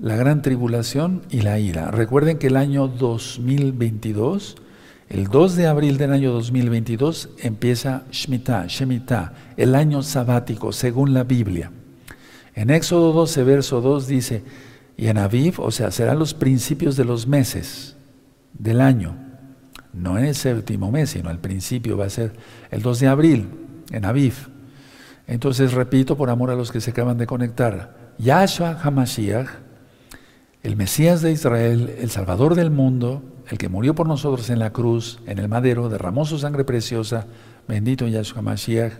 la gran tribulación y la ira. Recuerden que el año 2022, el 2 de abril del año 2022, empieza Shemitah, Shemitah, el año sabático, según la Biblia. En Éxodo 12, verso 2 dice, y en Aviv, o sea, serán los principios de los meses del año, no en el séptimo mes, sino al principio va a ser el 2 de abril, en Aviv. Entonces, repito, por amor a los que se acaban de conectar, Yahshua HaMashiach, el Mesías de Israel, el Salvador del mundo, el que murió por nosotros en la cruz, en el madero, derramó su sangre preciosa, bendito Yahshua HaMashiach,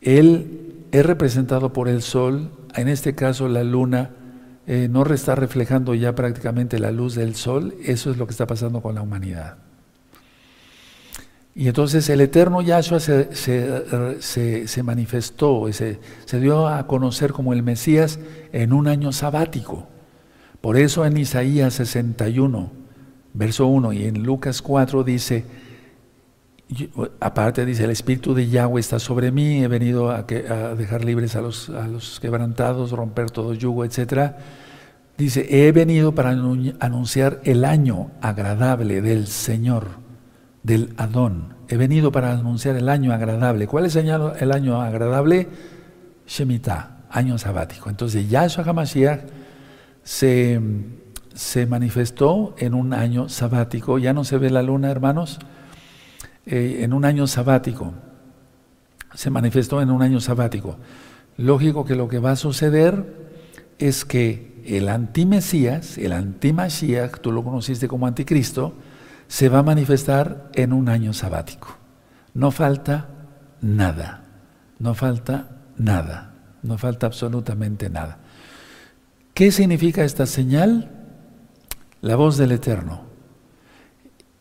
él es representado por el sol, en este caso la luna, eh, no está reflejando ya prácticamente la luz del sol, eso es lo que está pasando con la humanidad. Y entonces el eterno Yahshua se, se, manifestó, se, se dio a conocer como el Mesías en un año sabático. Por eso en Isaías 61, verso 1 y en Lucas 4 dice, aparte dice, el Espíritu de Yahweh está sobre mí, he venido a, dejar libres a los, a los, quebrantados, romper todo yugo, etc. Dice, he venido para anunciar el año agradable del Señor del Adón. He venido para anunciar el año agradable. ¿Cuál es el año, agradable? Shemitah, año sabático. Entonces Yahshua HaMashiach se, se manifestó en un año sabático. Ya no se ve la luna, hermanos. Eh, en un año sabático. Se manifestó en un año sabático. Lógico que lo que va a suceder es que el antimesías, el antimashiach, tú lo conociste como anticristo, se va a manifestar en un año sabático. No falta nada, no falta nada, no falta absolutamente nada. ¿Qué significa esta señal? La voz del Eterno.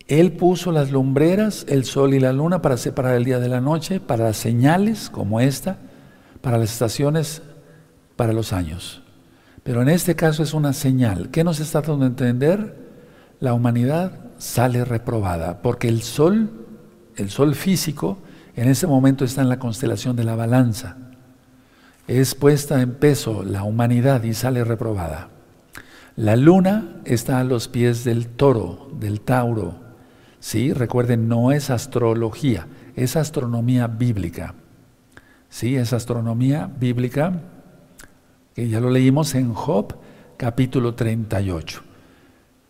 Él puso las lumbreras, el sol y la luna para separar el día de la noche, para las señales como esta, para las estaciones, para los años. Pero en este caso es una señal. ¿Qué nos está dando a entender? La humanidad sale reprobada, porque el sol, el sol físico, en ese momento está en la constelación de la balanza. Es puesta en peso la humanidad y sale reprobada. La luna está a los pies del toro, del tauro. ¿Sí? Recuerden, no es astrología, es astronomía bíblica. ¿Sí? Es astronomía bíblica. que ya lo leímos en Job capítulo 38.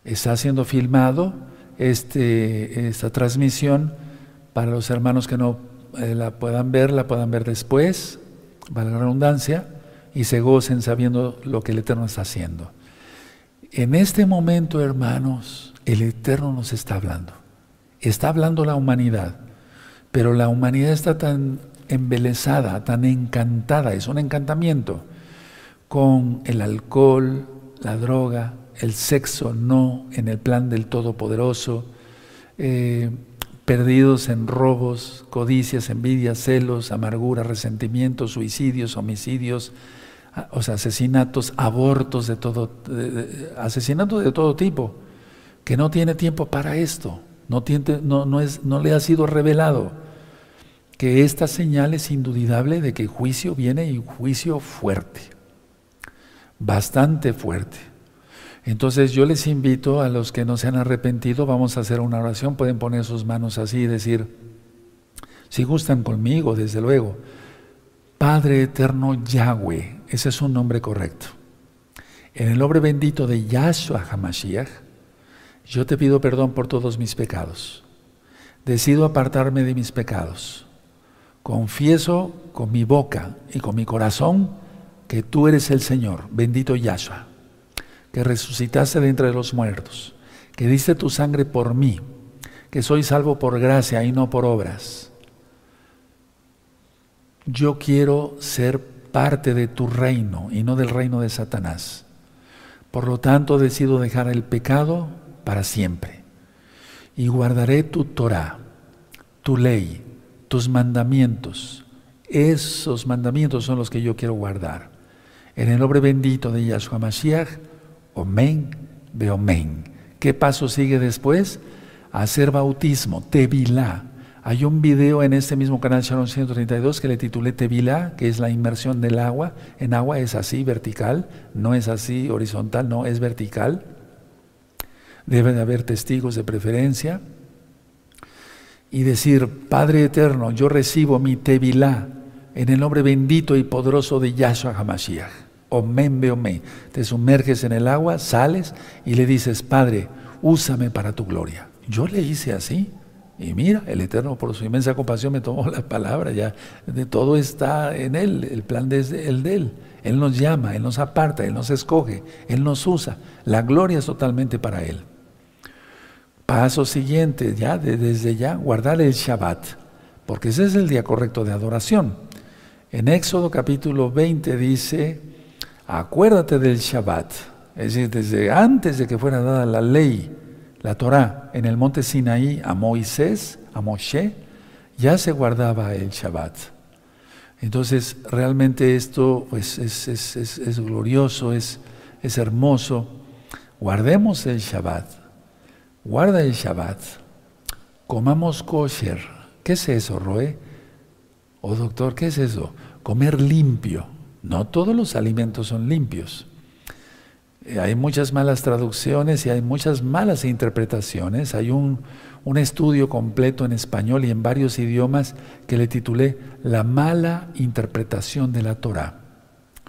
Está siendo filmado este, esta transmisión para los hermanos que no eh, la puedan ver, la puedan ver después, para la redundancia, y se gocen sabiendo lo que el Eterno está haciendo. En este momento, hermanos, el Eterno nos está hablando. Está hablando la humanidad, pero la humanidad está tan embelesada, tan encantada, es un encantamiento, con el alcohol, la droga, el sexo no en el plan del Todopoderoso, eh, perdidos en robos, codicias, envidias, celos, amargura, resentimientos, suicidios, homicidios, o sea, asesinatos, abortos de todo, asesinatos de todo tipo, que no tiene tiempo para esto, no, no, no, es, no le ha sido revelado que esta señal es indudable de que juicio viene y juicio fuerte, bastante fuerte. Entonces yo les invito a los que no se han arrepentido, vamos a hacer una oración, pueden poner sus manos así y decir, si gustan conmigo, desde luego, Padre eterno Yahweh, ese es un nombre correcto. En el nombre bendito de Yahshua HaMashiach, yo te pido perdón por todos mis pecados. Decido apartarme de mis pecados. Confieso con mi boca y con mi corazón que tú eres el Señor, bendito Yahshua que resucitaste de entre los muertos, que diste tu sangre por mí, que soy salvo por gracia y no por obras. Yo quiero ser parte de tu reino y no del reino de Satanás. Por lo tanto, decido dejar el pecado para siempre y guardaré tu Torah, tu ley, tus mandamientos. Esos mandamientos son los que yo quiero guardar. En el nombre bendito de Yahshua Mashiach, Omen, Beomen. ¿Qué paso sigue después? Hacer bautismo, Tevilá. Hay un video en este mismo canal Sharon 132 que le titulé Tevilá, que es la inmersión del agua. En agua es así, vertical, no es así, horizontal, no, es vertical. Debe de haber testigos de preferencia. Y decir, Padre Eterno, yo recibo mi Tevilá en el nombre bendito y poderoso de Yahshua HaMashiach omen omen. Te sumerges en el agua, sales y le dices, Padre, úsame para tu gloria. Yo le hice así. Y mira, el Eterno por su inmensa compasión me tomó la palabra, ya de todo está en Él, el plan es el de Él. Él nos llama, Él nos aparta, Él nos escoge, Él nos usa. La gloria es totalmente para Él. Paso siguiente, ya desde ya, guardar el Shabbat, porque ese es el día correcto de adoración. En Éxodo capítulo 20 dice, acuérdate del Shabbat. Es decir, desde antes de que fuera dada la ley, la Torah, en el monte Sinaí a Moisés, a Moshe, ya se guardaba el Shabbat. Entonces, realmente esto pues, es, es, glorioso, es, es hermoso. Guardemos el Shabbat. Guarda el Shabbat. Comamos kosher. ¿Qué es eso, Roe? O oh, doctor, ¿qué es eso? Comer limpio. No todos los alimentos son limpios. Eh, hay muchas malas traducciones y hay muchas malas interpretaciones. Hay un, estudio completo en español y en varios idiomas que le titulé La mala interpretación de la Torah.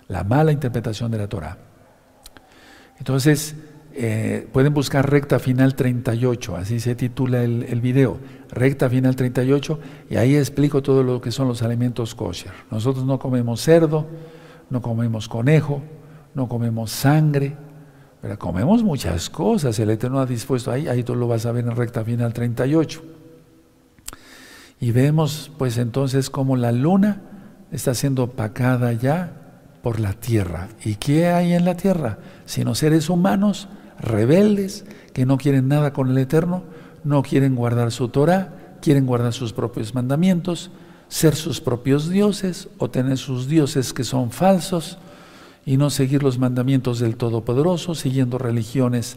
La mala interpretación de la Torah. Entonces, eh, pueden buscar recta final 38, así se titula el, el, video, recta final 38, y ahí explico todo lo que son los alimentos kosher. Nosotros no comemos cerdo, no comemos conejo, no comemos sangre, pero comemos muchas cosas. El Eterno ha dispuesto ahí, ahí tú lo vas a ver en recta final 38. Y vemos pues entonces cómo la luna está siendo opacada ya por la tierra. ¿Y qué hay en la tierra? Sino seres humanos rebeldes que no quieren nada con el Eterno, no quieren guardar su Torah, quieren guardar sus propios mandamientos, ser sus propios dioses o tener sus dioses que son falsos y no seguir los mandamientos del Todopoderoso, siguiendo religiones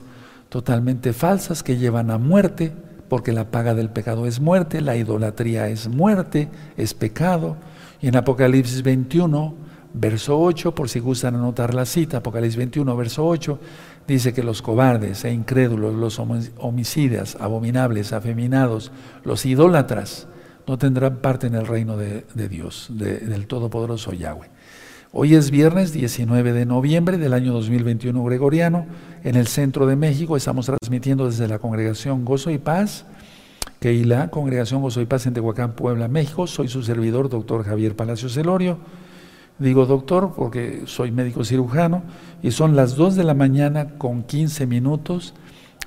totalmente falsas que llevan a muerte, porque la paga del pecado es muerte, la idolatría es muerte, es pecado. Y en Apocalipsis 21, verso 8, por si gustan anotar la cita, Apocalipsis 21, verso 8, dice que los cobardes e incrédulos, los homicidas, abominables, afeminados, los idólatras, no tendrán parte en el reino de, Dios, del Todopoderoso Yahweh. Hoy es viernes 19 de noviembre del año 2021 gregoriano. En el centro de México estamos transmitiendo desde la congregación Gozo y Paz, que la congregación Gozo y Paz en Tehuacán, Puebla, México. Soy su servidor, doctor Javier Palacio Celorio. Digo doctor porque soy médico cirujano y son las 2 de la mañana con 15 minutos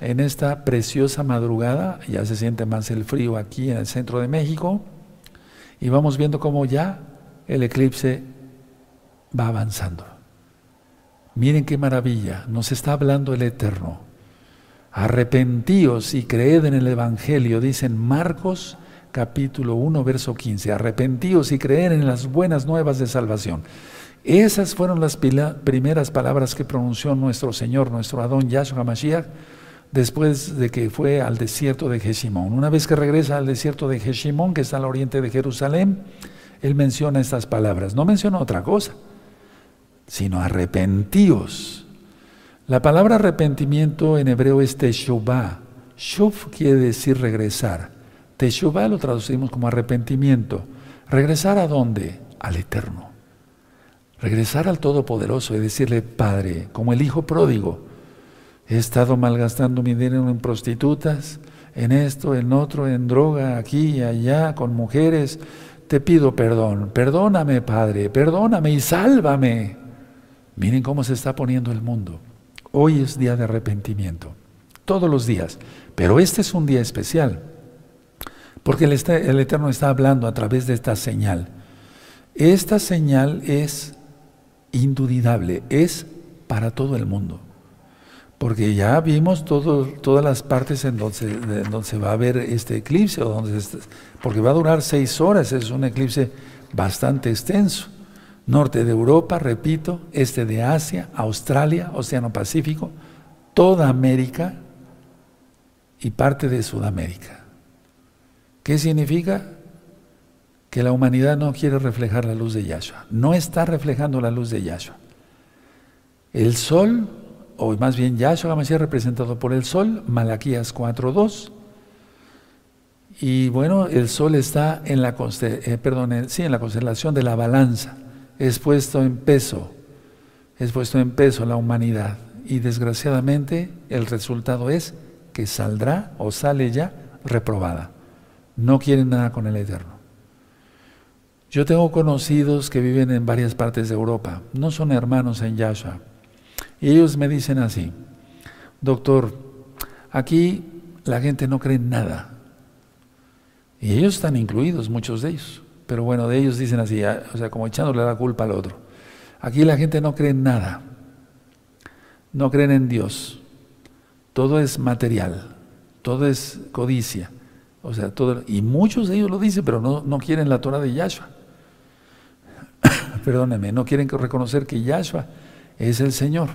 en esta preciosa madrugada. Ya se siente más el frío aquí en el centro de México y vamos viendo cómo ya el eclipse va avanzando. Miren qué maravilla, nos está hablando el Eterno. Arrepentíos y creed en el Evangelio, dicen Marcos capítulo 1, verso 15. Arrepentíos y creed en las buenas nuevas de salvación. Esas fueron las primeras palabras que pronunció nuestro Señor, nuestro Adón Yahshua Mashiach, después de que fue al desierto de Jeshimón. Una vez que regresa al desierto de Jeshimón, que está al oriente de Jerusalén, él menciona estas palabras. No menciona otra cosa sino arrepentíos. La palabra arrepentimiento en hebreo es teshuvah. Shuv quiere decir regresar. Teshuvah lo traducimos como arrepentimiento. ¿Regresar a dónde? Al Eterno. Regresar al Todopoderoso y decirle, Padre, como el Hijo pródigo, he estado malgastando mi dinero en prostitutas, en esto, en otro, en droga, aquí y allá, con mujeres. Te pido perdón. Perdóname, Padre, perdóname y sálvame. Miren cómo se está poniendo el mundo. Hoy es día de arrepentimiento, todos los días, pero este es un día especial, porque el, Eterno está hablando a través de esta señal. Esta señal es indudable, es para todo el mundo. Porque ya vimos todas las partes en donde, donde, se va a ver este eclipse, o donde porque va a durar seis horas, es un eclipse bastante extenso norte de Europa, repito, este de Asia, Australia, Océano Pacífico, toda América y parte de Sudamérica. ¿Qué significa? Que la humanidad no quiere reflejar la luz de Yahshua, no está reflejando la luz de Yahshua. El sol, o más bien Yahshua Mashiach representado por el sol, Malaquías 4.2, y bueno, el sol está en la, eh, perdón, sí, en la constelación de la balanza es puesto en peso, es puesto en peso la humanidad. Y desgraciadamente el resultado es que saldrá o sale ya reprobada. No quieren nada con el Eterno. Yo tengo conocidos que viven en varias partes de Europa, no son hermanos en Yahshua. Y ellos me dicen así, doctor, aquí la gente no cree en nada. Y ellos están incluidos, muchos de ellos. Pero bueno, de ellos dicen así, ah, o sea, como echándole la culpa al otro. Aquí la gente no cree en nada. No creen en Dios. Todo es material. Todo es codicia. O sea, todo, y muchos de ellos lo dicen, pero no, no quieren la Torah de Yahshua. [coughs] Perdónenme, no quieren reconocer que Yahshua es el Señor.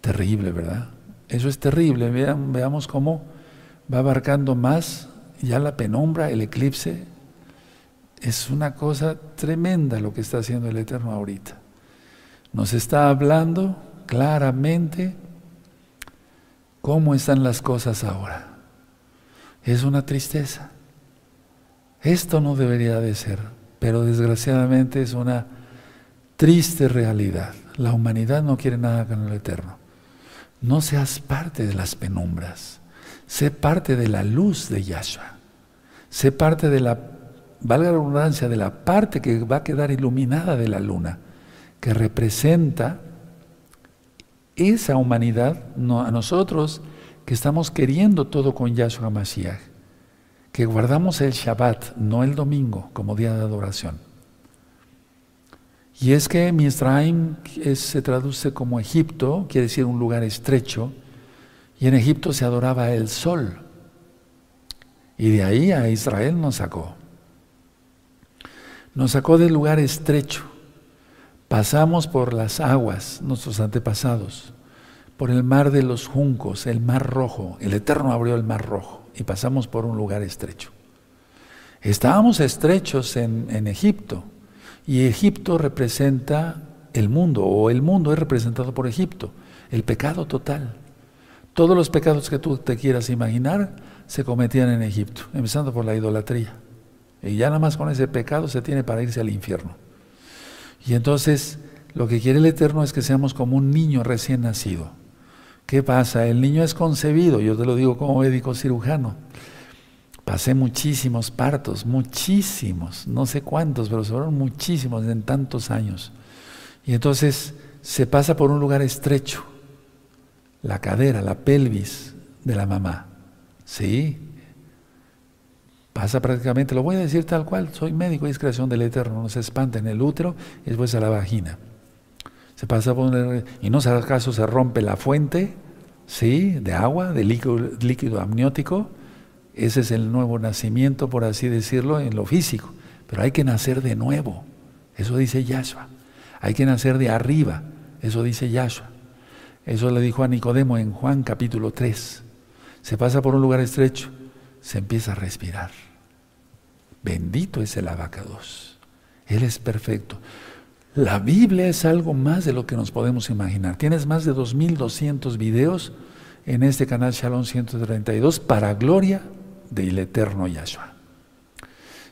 Terrible, ¿verdad? Eso es terrible. veamos cómo va abarcando más ya la penumbra, el eclipse, es una cosa tremenda lo que está haciendo el Eterno ahorita. Nos está hablando claramente cómo están las cosas ahora. Es una tristeza. Esto no debería de ser, pero desgraciadamente es una triste realidad. La humanidad no quiere nada con el Eterno. No seas parte de las penumbras. Sé parte de la luz de Yahshua. Sé parte de la valga la redundancia, de la parte que va a quedar iluminada de la luna, que representa esa humanidad, no, a nosotros que estamos queriendo todo con Yahshua Mashiach, que guardamos el Shabbat, no el domingo, como día de adoración. Y es que Misraim se traduce como Egipto, quiere decir un lugar estrecho, y en Egipto se adoraba el sol. Y de ahí a Israel nos sacó. Nos sacó del lugar estrecho. Pasamos por las aguas, nuestros antepasados, por el mar de los juncos, el mar rojo. El Eterno abrió el mar rojo y pasamos por un lugar estrecho. Estábamos estrechos en, Egipto y Egipto representa el mundo o el mundo es representado por Egipto, el pecado total. Todos los pecados que tú te quieras imaginar se cometían en Egipto, empezando por la idolatría. Y ya nada más con ese pecado se tiene para irse al infierno. Y entonces lo que quiere el Eterno es que seamos como un niño recién nacido. ¿Qué pasa? El niño es concebido, yo te lo digo como médico cirujano. Pasé muchísimos partos, muchísimos, no sé cuántos, pero fueron muchísimos en tantos años. Y entonces se pasa por un lugar estrecho, la cadera, la pelvis de la mamá. ¿Sí? Pasa prácticamente, lo voy a decir tal cual, soy médico y es creación del Eterno, no se espanta en el útero y después a la vagina. Se pasa por y no acaso se rompe la fuente, ¿sí? De agua, de líquido, líquido amniótico, ese es el nuevo nacimiento, por así decirlo, en lo físico. Pero hay que nacer de nuevo. Eso dice Yahshua. Hay que nacer de arriba. Eso dice Yahshua. Eso le dijo a Nicodemo en Juan capítulo 3. Se pasa por un lugar estrecho, se empieza a respirar. Bendito es el abacados. Él es perfecto. La Biblia es algo más de lo que nos podemos imaginar. Tienes más de 2.200 videos en este canal Shalom 132 para gloria del eterno Yahshua.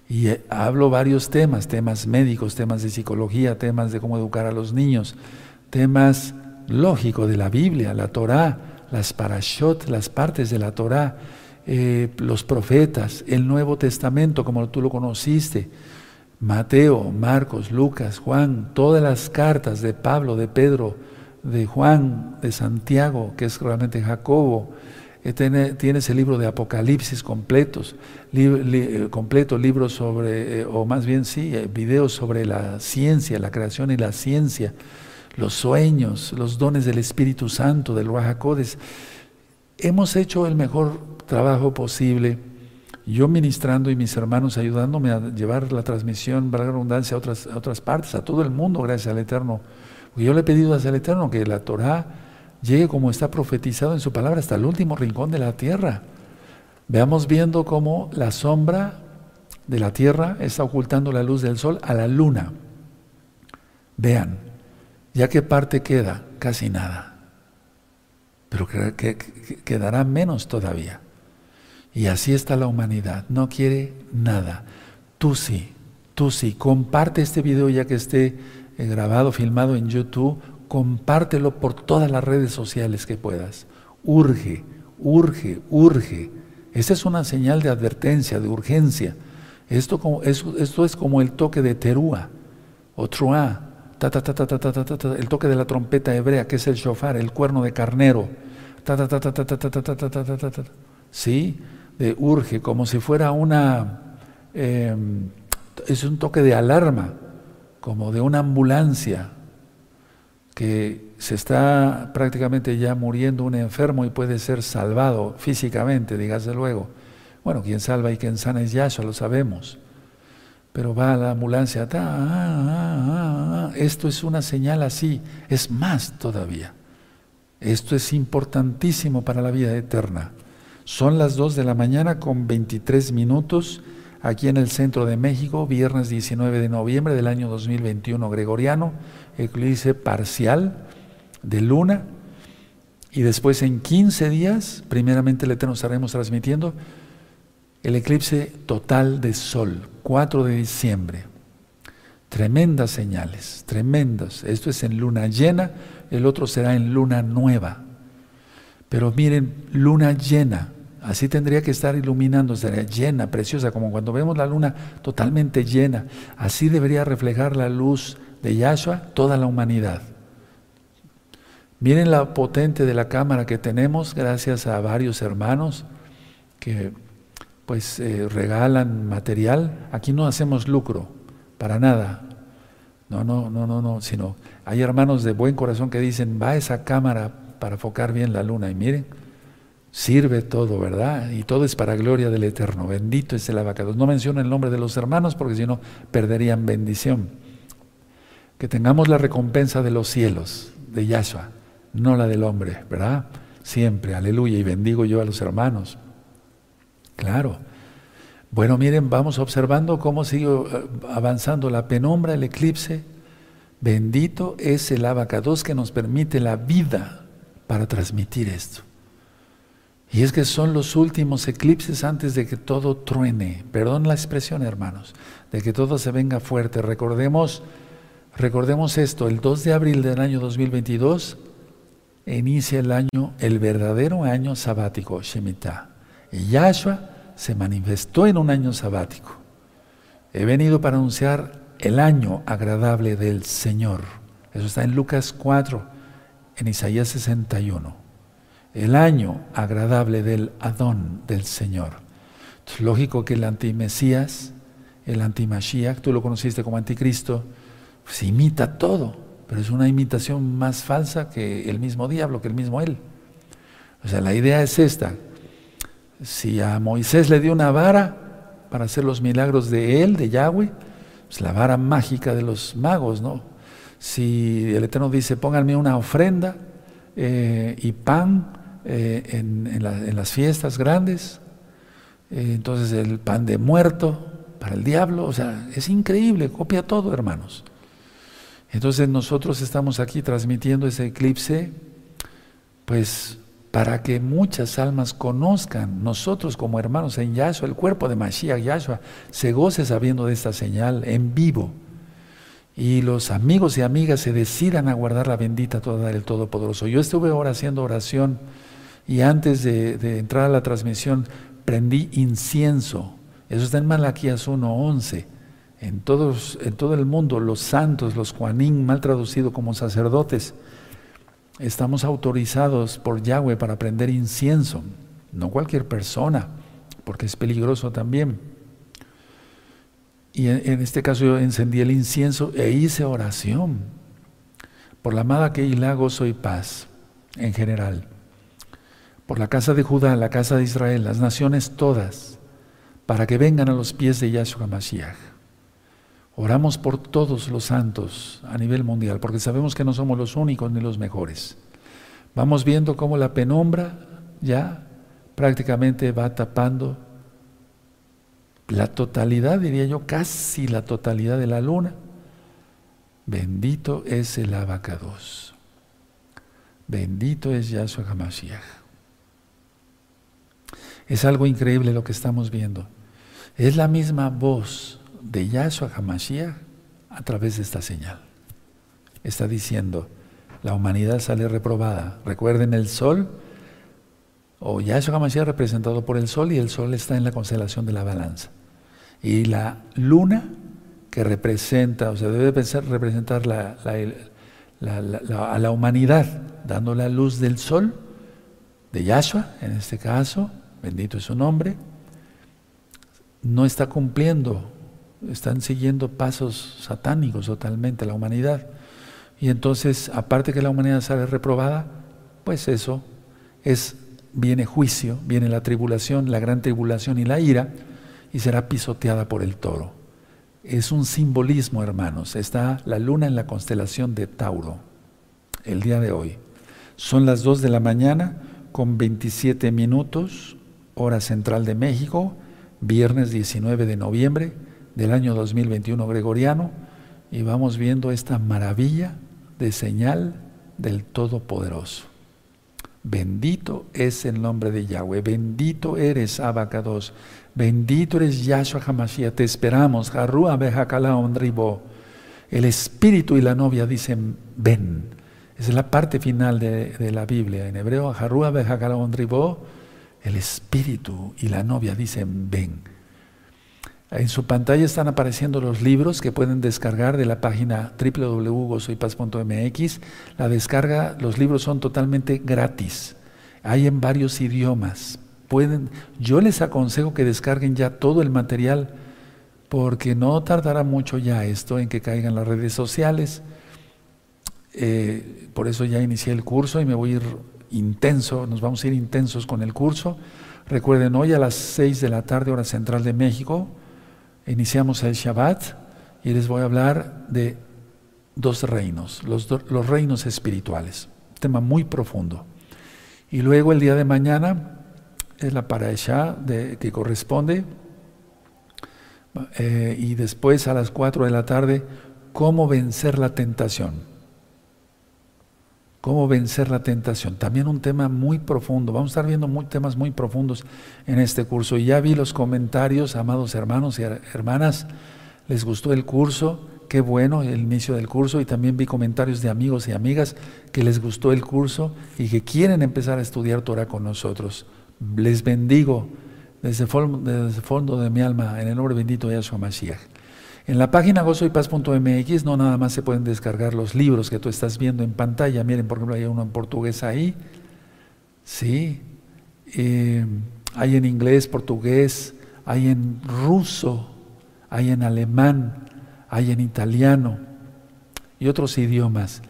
Y eh, hablo varios temas, temas médicos, temas de psicología, temas de cómo educar a los niños, temas lógicos de la Biblia, la Torah, las parashot, las partes de la Torah, eh, los profetas, el Nuevo Testamento como tú lo conociste, Mateo, Marcos, Lucas, Juan, todas las cartas de Pablo, de Pedro, de Juan, de Santiago, que es realmente Jacobo, tiene, tienes el libro de Apocalipsis completos, eh, completo, libros sobre, eh, o más bien sí, eh, videos sobre la ciencia, la creación y la ciencia, los sueños, los dones del Espíritu Santo, del Ruajacodes. Hemos hecho el mejor trabajo posible, yo ministrando y mis hermanos ayudándome a llevar la transmisión, para la redundancia, a otras, otras partes, a todo el mundo, gracias al Eterno. yo le he pedido al Eterno que la Torah llegue como está profetizado en su palabra hasta el último rincón de la tierra. Veamos viendo cómo la sombra de la tierra está ocultando la luz del sol a la luna. Vean, ya que parte queda, casi nada. Pero que, quedará menos todavía. Y así está la humanidad, no quiere nada. Tú sí, tú sí, comparte este video ya que esté eh, grabado, filmado en YouTube, compártelo por todas las redes sociales que puedas. Urge, urge, urge. Esta es una señal de advertencia, de urgencia. Esto, como, esto, es como el toque de terúa o truá, el toque de la trompeta hebrea, que es el shofar, el cuerno de carnero. ¿Sí? De urge, como si fuera una... es un toque de alarma, como de una ambulancia, que se está prácticamente ya muriendo un enfermo y puede ser salvado físicamente, dígase luego. Bueno, quien salva y quien sana es Yahshua, lo sabemos. Pero va a la ambulancia, ta, ah, ah, ah, esto es una señal así, es más todavía. Esto es importantísimo para la vida eterna. Son las 2 de la mañana con 23 minutos aquí en el centro de México, viernes 19 de noviembre del año 2021 gregoriano eclipse parcial de luna y después en 15 días, primeramente el Eterno estaremos transmitiendo el eclipse total de sol, 4 de diciembre. Tremendas señales, tremendas. Esto es en luna llena, el otro será en luna nueva. Pero miren, luna llena, así tendría que estar iluminando, estaría llena, preciosa, como cuando vemos la luna totalmente llena. Así debería reflejar la luz de Yahshua toda la humanidad. Miren la potente de la cámara que tenemos gracias a varios hermanos que pues eh, regalan material. Aquí no hacemos lucro, para nada. No, no, no, no, no, sino hay hermanos de buen corazón que dicen, va esa cámara para enfocar bien la luna. Y miren, sirve todo, ¿verdad? Y todo es para gloria del Eterno. Bendito es el abacados. No menciono el nombre de los hermanos porque si no perderían bendición que tengamos la recompensa de los cielos, de Yahshua, no la del hombre, ¿verdad? Siempre, aleluya, y bendigo yo a los hermanos. Claro. Bueno, miren, vamos observando cómo sigue eh, avanzando la penumbra, el eclipse. Bendito es el abacados que nos permite la vida para transmitir esto. Y es que son los últimos eclipses antes de que todo truene. Perdón la expresión, hermanos, de que todo se venga fuerte. Recordemos Recordemos esto, el 2 de abril del año 2022 inicia el año, el verdadero año sabático, Shemitah. Y Yahshua se manifestó en un año sabático. He venido para anunciar el año agradable del Señor. Eso está en Lucas 4, en Isaías 61. El año agradable del Adón, del Señor. Es lógico que el antimesías, el antimashiach, tú lo conociste como anticristo, pues imita todo, pero es una imitación más falsa que el mismo diablo, que el mismo él. O sea, la idea es esta. Si a Moisés le dio una vara para hacer los milagros de él, de Yahweh, pues la vara mágica de los magos, ¿no? Si el Eterno dice, pónganme una ofrenda eh, y pan eh, en, las fiestas grandes, eh, entonces el pan de muerto para el diablo, o sea, es increíble, copia todo, hermanos. Entonces nosotros estamos aquí transmitiendo ese eclipse, pues para que muchas almas conozcan, nosotros como hermanos en Yahshua, el cuerpo de Mashiach Yahshua, se goce sabiendo de esta señal en vivo. Y los amigos y amigas se decidan a guardar la bendita toda del Todopoderoso. Yo estuve ahora haciendo oración y antes de, entrar a la transmisión prendí incienso. Eso está en Malaquías 1.11 en, todos, en todo el mundo, los santos, los Juanín, mal traducido como sacerdotes, estamos autorizados por Yahweh para prender incienso, no cualquier persona, porque es peligroso también. Y en, este caso yo encendí el incienso e hice oración por la amada que gozo y paz en general, por la casa de Judá, la casa de Israel, las naciones todas, para que vengan a los pies de Yahshua Mashiach. Oramos por todos los santos a nivel mundial, porque sabemos que no somos los únicos ni los mejores. Vamos viendo cómo la penumbra ya prácticamente va tapando la totalidad, diría yo, casi la totalidad de la luna. Bendito es el abacados. Bendito es Yahshua HaMashiach. Es algo increíble lo que estamos viendo. Es la misma voz de Yahshua HaMashiach a través de esta señal. Está diciendo, la humanidad sale reprobada. Recuerden el sol, o Yahshua HaMashiach representado por el sol, y el sol está en la constelación de la balanza. Y la luna, que representa, o sea, debe representar a la humanidad, dando la luz del sol, de Yahshua, en este caso, bendito es su nombre, no está cumpliendo están siguiendo pasos satánicos totalmente la humanidad. Y entonces, aparte que la humanidad sale reprobada, pues eso es viene juicio, viene la tribulación, la gran tribulación y la ira, y será pisoteada por el toro. Es un simbolismo, hermanos. Está la luna en la constelación de Tauro, el día de hoy. Son las 2 de la mañana con 27 minutos, hora central de México, viernes 19 de noviembre del año 2021 gregoriano y vamos viendo esta maravilla de señal del Todopoderoso. Bendito es el nombre de Yahweh, bendito eres Abacados, bendito eres Yahshua Hamashiach, te esperamos, Harua Ondribo. El espíritu y la novia dicen ven. Esa es la parte final de, la Biblia. En hebreo, Harua Ondribo, el espíritu y la novia dicen ven. En su pantalla están apareciendo los libros que pueden descargar de la página www.gozoypaz.mx. La descarga, los libros son totalmente gratis. Hay en varios idiomas. Pueden, yo les aconsejo que descarguen ya todo el material porque no tardará mucho ya esto en que caigan las redes sociales. Eh, por eso ya inicié el curso y me voy a ir intenso, nos vamos a ir intensos con el curso. Recuerden, hoy a las 6 de la tarde, hora central de México, Iniciamos el Shabbat y les voy a hablar de dos reinos, los, los reinos espirituales, tema muy profundo. Y luego el día de mañana es la parasha de, que corresponde eh, y después a las 4 de la tarde, cómo vencer la tentación. Cómo vencer la tentación. También un tema muy profundo. Vamos a estar viendo muy, temas muy profundos en este curso. Y ya vi los comentarios, amados hermanos y hermanas. Les gustó el curso. qué bueno el inicio del curso y también vi comentarios de amigos y amigas que les gustó el curso y que quieren empezar a estudiar Torah con nosotros. Les bendigo desde el fondo de mi alma en el nombre bendito de Yahshua Mashiach. En la página gozoypaz.mx no nada más se pueden descargar los libros que tú estás viendo en pantalla. Miren, por ejemplo, hay uno en portugués ahí. Sí. Eh, hay en inglés, portugués, hay en ruso, hay en alemán, hay en italiano y otros idiomas.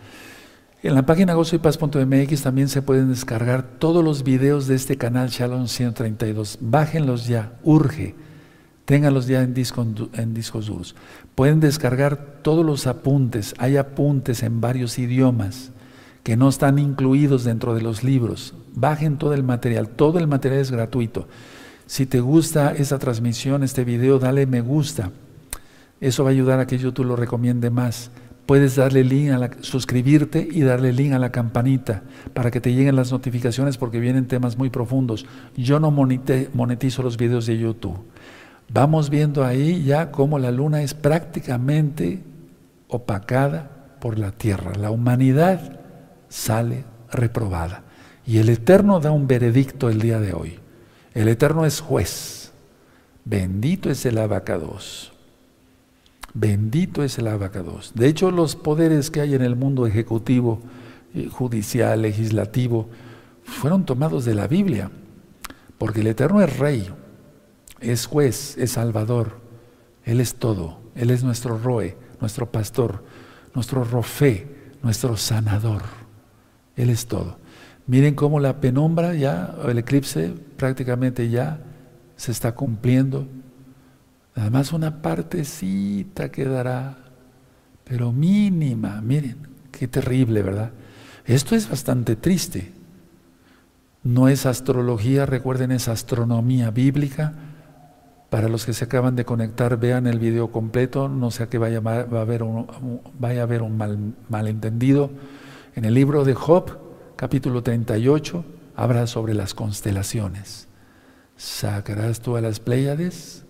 En la página gozoypaz.mx también se pueden descargar todos los videos de este canal Shalom 132. Bájenlos ya, urge. Ténganlos ya en, en discos duros. Pueden descargar todos los apuntes. Hay apuntes en varios idiomas que no están incluidos dentro de los libros. Bajen todo el material. Todo el material es gratuito. Si te gusta esa transmisión, este video, dale me gusta. Eso va a ayudar a que YouTube lo recomiende más. Puedes darle link a la, suscribirte y darle link a la campanita para que te lleguen las notificaciones porque vienen temas muy profundos. Yo no monetizo los videos de YouTube. Vamos viendo ahí ya cómo la luna es prácticamente opacada por la tierra. La humanidad sale reprobada. Y el Eterno da un veredicto el día de hoy. El Eterno es juez. Bendito es el abacados. Bendito es el abacados. De hecho, los poderes que hay en el mundo ejecutivo, eh, judicial, legislativo, fueron tomados de la Biblia. Porque el Eterno es rey es juez, es salvador, Él es todo, Él es nuestro roe, nuestro pastor, nuestro rofé, nuestro sanador, Él es todo. Miren cómo la penumbra ya, el eclipse prácticamente ya se está cumpliendo. Además una partecita quedará, pero mínima, miren, qué terrible, ¿verdad? Esto es bastante triste. No es astrología, recuerden, es astronomía bíblica para los que se acaban de conectar, vean el video completo, no sea que vaya, va a haber un, vaya a haber un mal, malentendido. En el libro de Job, capítulo 38, habla sobre las constelaciones. Sacarás tú a las Pléyades,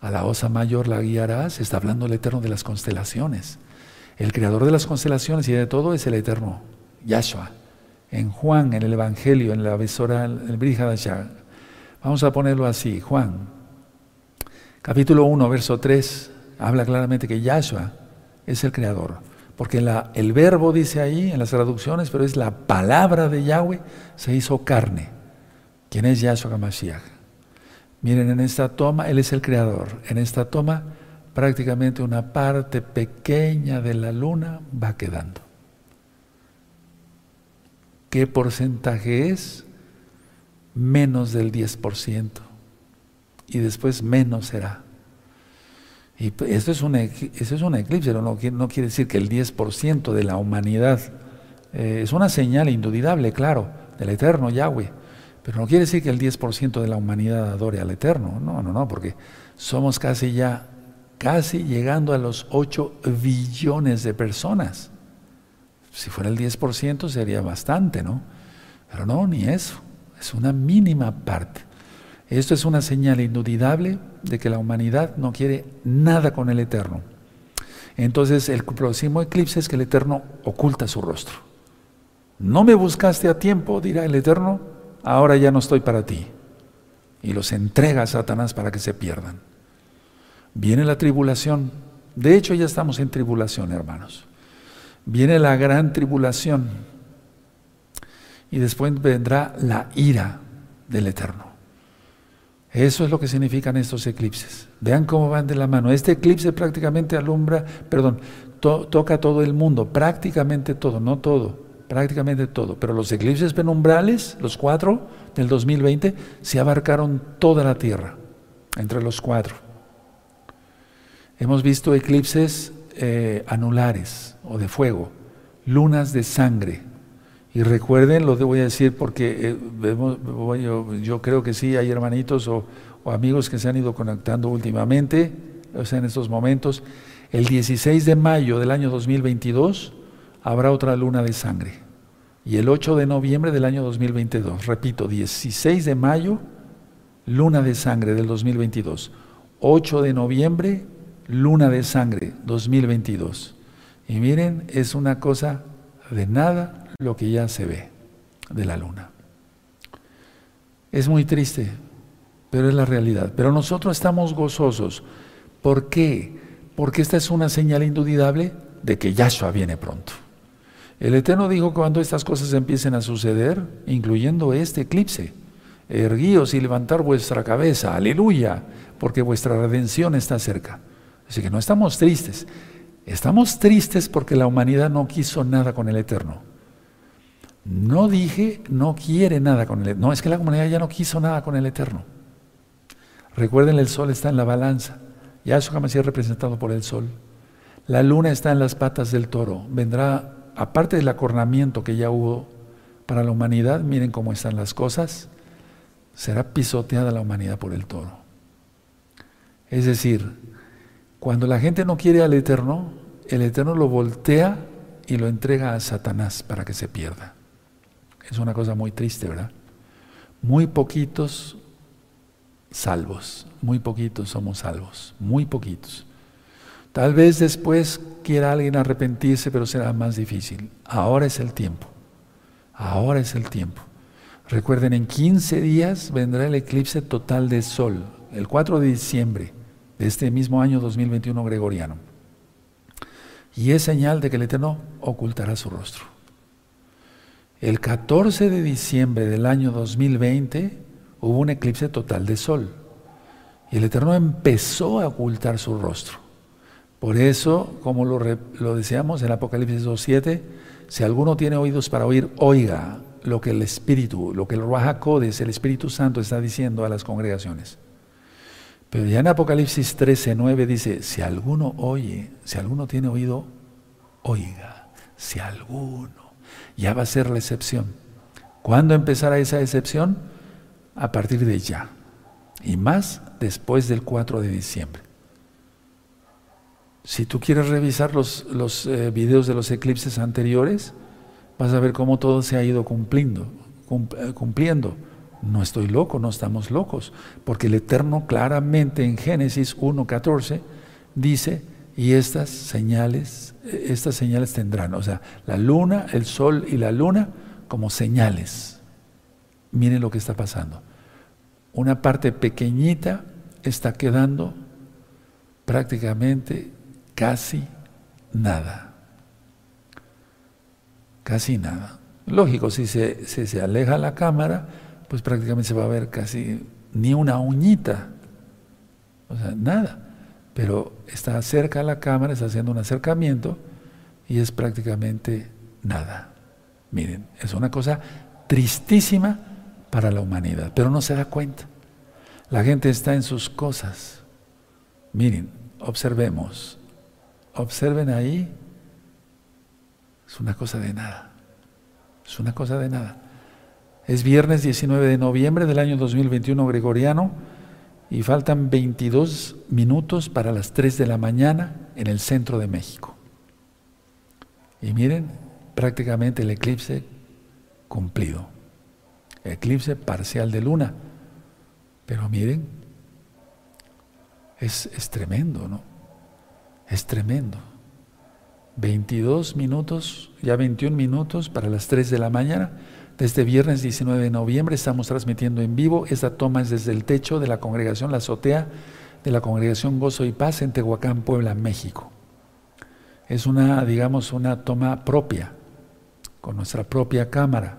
a la osa mayor la guiarás, está hablando el Eterno de las constelaciones. El creador de las constelaciones y de todo es el Eterno, Yahshua. En Juan, en el Evangelio, en la besora, en el Brihadashah, Vamos a ponerlo así, Juan, capítulo 1, verso 3, habla claramente que Yahshua es el creador. Porque el verbo dice ahí en las traducciones, pero es la palabra de Yahweh, se hizo carne. ¿Quién es Yahshua Hamashiach? Miren, en esta toma, Él es el creador. En esta toma, prácticamente una parte pequeña de la luna va quedando. ¿Qué porcentaje es? Menos del 10%. Y después menos será. Y esto es un, eso es un eclipse, no, no quiere decir que el 10% de la humanidad eh, es una señal indudable, claro, del eterno Yahweh. Pero no quiere decir que el 10% de la humanidad adore al eterno. No, no, no, porque somos casi ya, casi llegando a los 8 billones de personas. Si fuera el 10% sería bastante, ¿no? Pero no, ni eso es una mínima parte. Esto es una señal indudable de que la humanidad no quiere nada con el Eterno. Entonces el próximo eclipse es que el Eterno oculta su rostro. No me buscaste a tiempo, dirá el Eterno, ahora ya no estoy para ti. Y los entrega a Satanás para que se pierdan. Viene la tribulación. De hecho ya estamos en tribulación, hermanos. Viene la gran tribulación y después vendrá la ira del Eterno. Eso es lo que significan estos eclipses. Vean cómo van de la mano. Este eclipse prácticamente alumbra, perdón, toca todo el mundo, prácticamente todo, no todo, prácticamente todo. Pero los eclipses penumbrales, los cuatro del 2020, se abarcaron toda la Tierra, entre los cuatro. Hemos visto eclipses eh, anulares o de fuego, lunas de sangre, y recuerden, lo voy a decir porque eh, yo, creo que sí, hay hermanitos o, amigos que se han ido conectando últimamente, o sea, en estos momentos. El 16 de mayo del año 2022 habrá otra luna de sangre. Y el 8 de noviembre del año 2022, repito, 16 de mayo, luna de sangre del 2022. 8 de noviembre, luna de sangre 2022. Y miren, es una cosa de nada lo que ya se ve de la luna. Es muy triste, pero es la realidad. Pero nosotros estamos gozosos. ¿Por qué? Porque esta es una señal indudable de que Yahshua viene pronto. El Eterno dijo que cuando estas cosas empiecen a suceder, incluyendo este eclipse, erguíos y levantar vuestra cabeza, aleluya, porque vuestra redención está cerca. Así que no estamos tristes, estamos tristes porque la humanidad no quiso nada con el Eterno. No dije no quiere nada con el Eterno, no, es que la humanidad ya no quiso nada con el Eterno. Recuerden, el sol está en la balanza, Yahshua es representado por el sol. La luna está en las patas del toro, vendrá, aparte del acornamiento que ya hubo para la humanidad, miren cómo están las cosas, será pisoteada la humanidad por el toro. Es decir, cuando la gente no quiere al Eterno, el Eterno lo voltea y lo entrega a Satanás para que se pierda. Es una cosa muy triste, ¿verdad? Muy poquitos salvos, muy poquitos somos salvos, muy poquitos. Tal vez después quiera alguien arrepentirse, pero será más difícil. Ahora es el tiempo, ahora es el tiempo. Recuerden, en 15 días vendrá el eclipse total de sol, el 4 de diciembre de este mismo año 2021 gregoriano. Y es señal de que el Eterno ocultará su rostro. El 14 de diciembre del año 2020 hubo un eclipse total de sol. Y el Eterno empezó a ocultar su rostro. Por eso, como lo, lo decíamos en Apocalipsis 2.7, si alguno tiene oídos para oír, oiga lo que el Espíritu, lo que el Ruach el Espíritu Santo, está diciendo a las congregaciones. Pero ya en Apocalipsis 13, 9 dice, si alguno oye, si alguno tiene oído, oiga, si alguno. Ya va a ser la excepción. ¿Cuándo empezará esa excepción? A partir de ya. Y más después del 4 de diciembre. Si tú quieres revisar los, los eh, videos de los eclipses anteriores, vas a ver cómo todo se ha ido cumpliendo, eh, cumpliendo. No estoy loco, no estamos locos, porque el Eterno claramente en Génesis 1.14 dice, y estas señales, eh, estas señales tendrán, o sea, la luna, el sol y la luna como señales. Miren lo que está pasando. Una parte pequeñita está quedando prácticamente casi nada. Casi nada. Lógico, si se, si se aleja la cámara, pues prácticamente se va a ver casi ni una uñita, o sea, nada. Pero está cerca a la cámara, está haciendo un acercamiento y es prácticamente nada. Miren, es una cosa tristísima para la humanidad, pero no se da cuenta. La gente está en sus cosas. Miren, observemos, observen ahí, es una cosa de nada, es una cosa de nada. Es viernes 19 de noviembre del año 2021 gregoriano y faltan 22 minutos para las 3 de la mañana en el centro de México. Y miren, prácticamente el eclipse cumplido. Eclipse parcial de luna. Pero miren, es, es tremendo, ¿no? Es tremendo. 22 minutos, ya 21 minutos para las 3 de la mañana desde viernes 19 de noviembre estamos transmitiendo en vivo. Esta toma es desde el techo de la congregación, la azotea de la congregación Gozo y Paz en Tehuacán, Puebla, México. Es una, digamos, una toma propia, con nuestra propia cámara.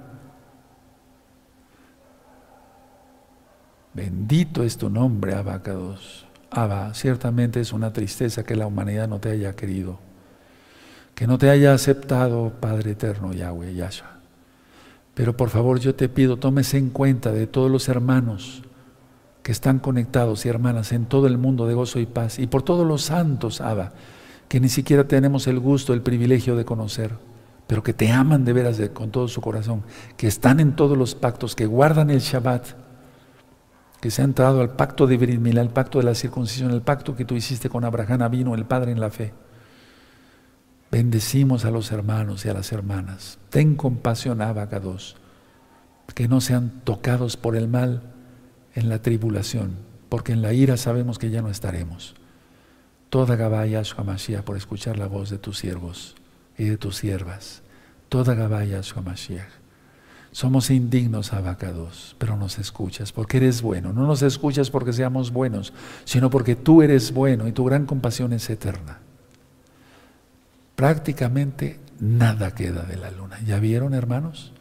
Bendito es tu nombre, Abacados. Abba, ciertamente es una tristeza que la humanidad no te haya querido, que no te haya aceptado, Padre eterno, Yahweh, Yahshua. Pero por favor yo te pido, tómese en cuenta de todos los hermanos que están conectados y hermanas en todo el mundo de gozo y paz, y por todos los santos, Abba, que ni siquiera tenemos el gusto, el privilegio de conocer, pero que te aman de veras con todo su corazón, que están en todos los pactos, que guardan el Shabbat, que se han entrado al pacto de Brit al pacto de la circuncisión, el pacto que tú hiciste con Abraham vino el Padre en la fe. Bendecimos a los hermanos y a las hermanas. Ten compasión, Abacados, que no sean tocados por el mal en la tribulación, porque en la ira sabemos que ya no estaremos. Toda Gabaya Mashiach por escuchar la voz de tus siervos y de tus siervas. Toda Gabaya Mashiach. Somos indignos, abacados, pero nos escuchas porque eres bueno. No nos escuchas porque seamos buenos, sino porque tú eres bueno y tu gran compasión es eterna. Prácticamente nada queda de la luna. ¿Ya vieron, hermanos?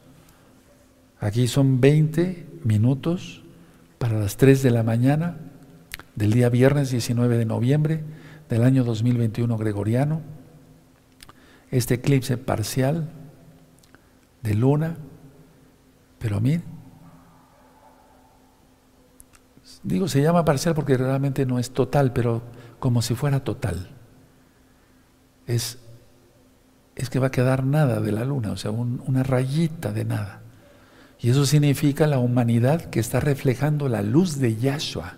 Aquí son 20 minutos para las 3 de la mañana del día viernes 19 de noviembre del año 2021 gregoriano. Este eclipse parcial de luna pero mí, digo, se llama parcial porque realmente no es total, pero como si fuera total. Es, es que va a quedar nada de la luna, o sea, una rayita de nada. Y eso significa la humanidad que está reflejando la luz de Yahshua.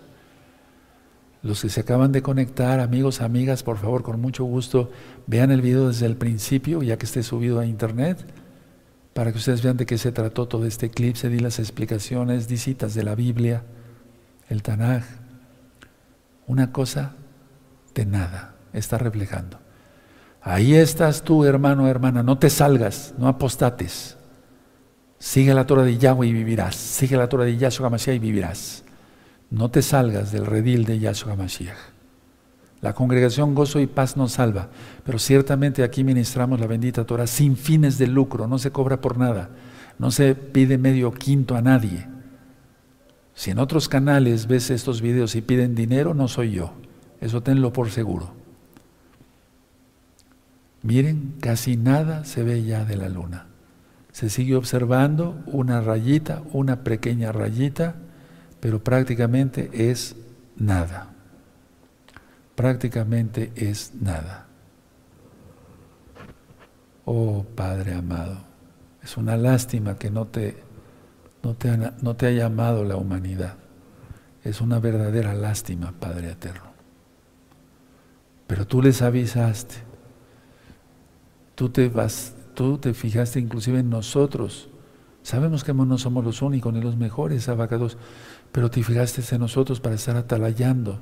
Los que se acaban de conectar, amigos, amigas, por favor, con mucho gusto, vean el video desde el principio, ya que esté subido a internet para que ustedes vean de qué se trató todo este eclipse, di las explicaciones, di citas de la Biblia, el Tanaj. Una cosa de nada está reflejando. Ahí estás tú, hermano, hermana, no te salgas, no apostates. Sigue la Torah de Yahweh y vivirás. Sigue la Torah de Yahshua Mashiach y vivirás. No te salgas del redil de Yahshua Mashiach. La congregación Gozo y Paz nos salva, pero ciertamente aquí ministramos la bendita Torah sin fines de lucro, no se cobra por nada, no se pide medio quinto a nadie. Si en otros canales ves estos videos y piden dinero, no soy yo, eso tenlo por seguro. Miren, casi nada se ve ya de la luna. Se sigue observando una rayita, una pequeña rayita, pero prácticamente es nada prácticamente es nada. Oh Padre amado, es una lástima que no te, no te, no te ha llamado la humanidad. Es una verdadera lástima, Padre eterno. Pero tú les avisaste. Tú te vas, tú te fijaste inclusive en nosotros. Sabemos que no somos los únicos ni los mejores abacados, pero te fijaste en nosotros para estar atalayando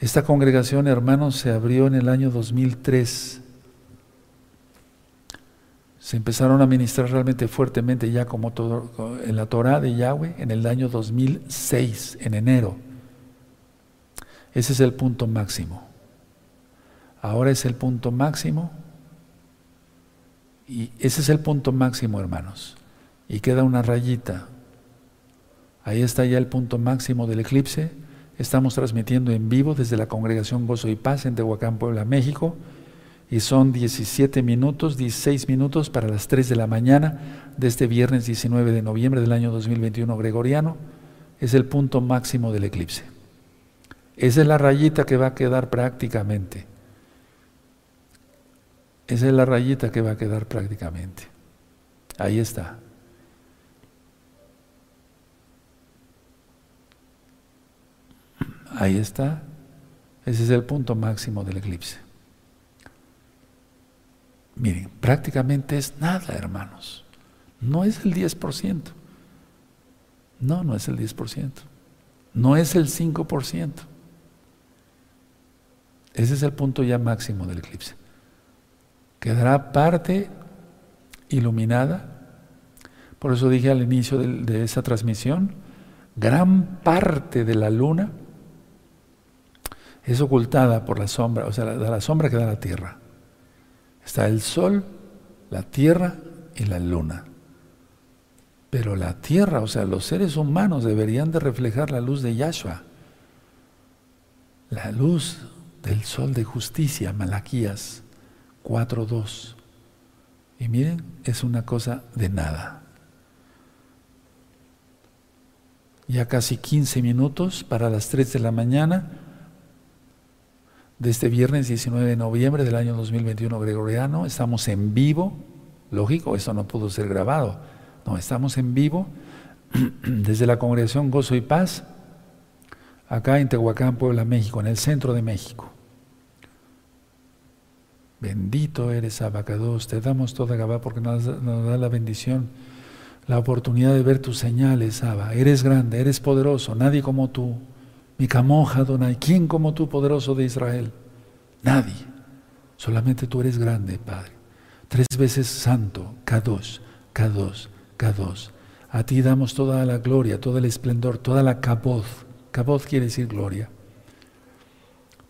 esta congregación, hermanos, se abrió en el año 2003. Se empezaron a ministrar realmente fuertemente ya como todo en la Torah de Yahweh en el año 2006, en enero. Ese es el punto máximo. Ahora es el punto máximo. Y ese es el punto máximo, hermanos. Y queda una rayita. Ahí está ya el punto máximo del eclipse Estamos transmitiendo en vivo desde la congregación Gozo y Paz en Tehuacán, Puebla, México. Y son 17 minutos, 16 minutos para las 3 de la mañana de este viernes 19 de noviembre del año 2021 gregoriano. Es el punto máximo del eclipse. Esa es la rayita que va a quedar prácticamente. Esa es la rayita que va a quedar prácticamente. Ahí está. Ahí está. Ese es el punto máximo del eclipse. Miren, prácticamente es nada, hermanos. No es el 10%. No, no es el 10%. No es el 5%. Ese es el punto ya máximo del eclipse. Quedará parte iluminada. Por eso dije al inicio de, esa transmisión, gran parte de la luna es ocultada por la sombra, o sea, la, la sombra que da la tierra. Está el sol, la tierra y la luna. Pero la tierra, o sea, los seres humanos deberían de reflejar la luz de Yahshua. La luz del sol de justicia, Malaquías 4.2. Y miren, es una cosa de nada. Ya casi 15 minutos para las 3 de la mañana de este viernes 19 de noviembre del año 2021 gregoriano. Estamos en vivo, lógico, esto no pudo ser grabado. No, estamos en vivo [clears throat] desde la congregación Gozo y Paz, acá en Tehuacán, Puebla, México, en el centro de México. Bendito eres, Abacados, te damos toda Gabá porque nos, da la bendición, la oportunidad de ver tus señales, Abba. Eres grande, eres poderoso, nadie como tú. Mi camoja, Donai, ¿quién como tú, poderoso de Israel? Nadie. Solamente tú eres grande, Padre. Tres veces santo, Kadosh, Kadosh, Kadosh. A ti damos toda la gloria, todo el esplendor, toda la caboz. Caboz quiere decir gloria.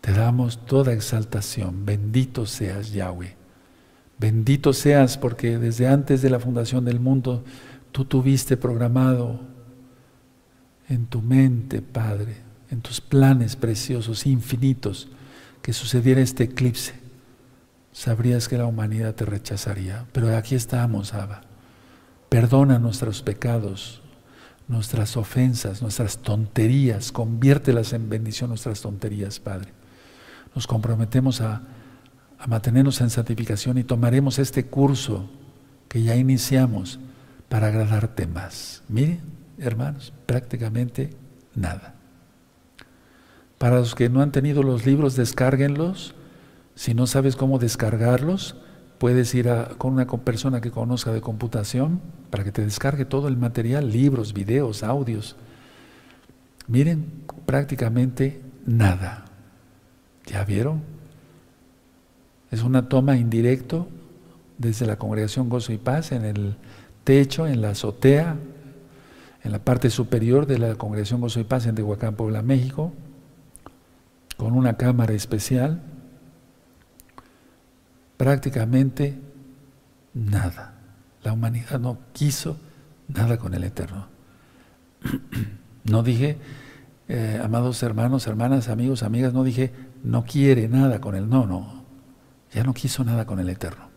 Te damos toda exaltación. Bendito seas, Yahweh. Bendito seas porque desde antes de la fundación del mundo tú tuviste programado en tu mente, Padre, en tus planes preciosos, infinitos, que sucediera este eclipse. Sabrías que la humanidad te rechazaría, pero aquí estamos, Abba. Perdona nuestros pecados, nuestras ofensas, nuestras tonterías, conviértelas en bendición nuestras tonterías, Padre. Nos comprometemos a mantenernos en santificación y tomaremos este curso que ya iniciamos para agradarte más. Miren, hermanos, prácticamente nada. Para los que no han tenido los libros, descárguenlos. Si no sabes cómo descargarlos, puedes ir con una persona que conozca de computación para que te descargue todo el material, libros, videos, audios. Miren, prácticamente nada. ¿Ya vieron? Es una toma indirecto desde la congregación Gozo y Paz en el techo, en la azotea, en la parte superior de la congregación Gozo y Paz en Tehuacán, Puebla, México, con una cámara especial. Prácticamente nada. La humanidad no quiso nada con el Eterno. [clears throat] No dije, eh, amados hermanos, hermanas, amigos, amigas, no dije, no quiere nada con él. No, no. Ya no quiso nada con el Eterno.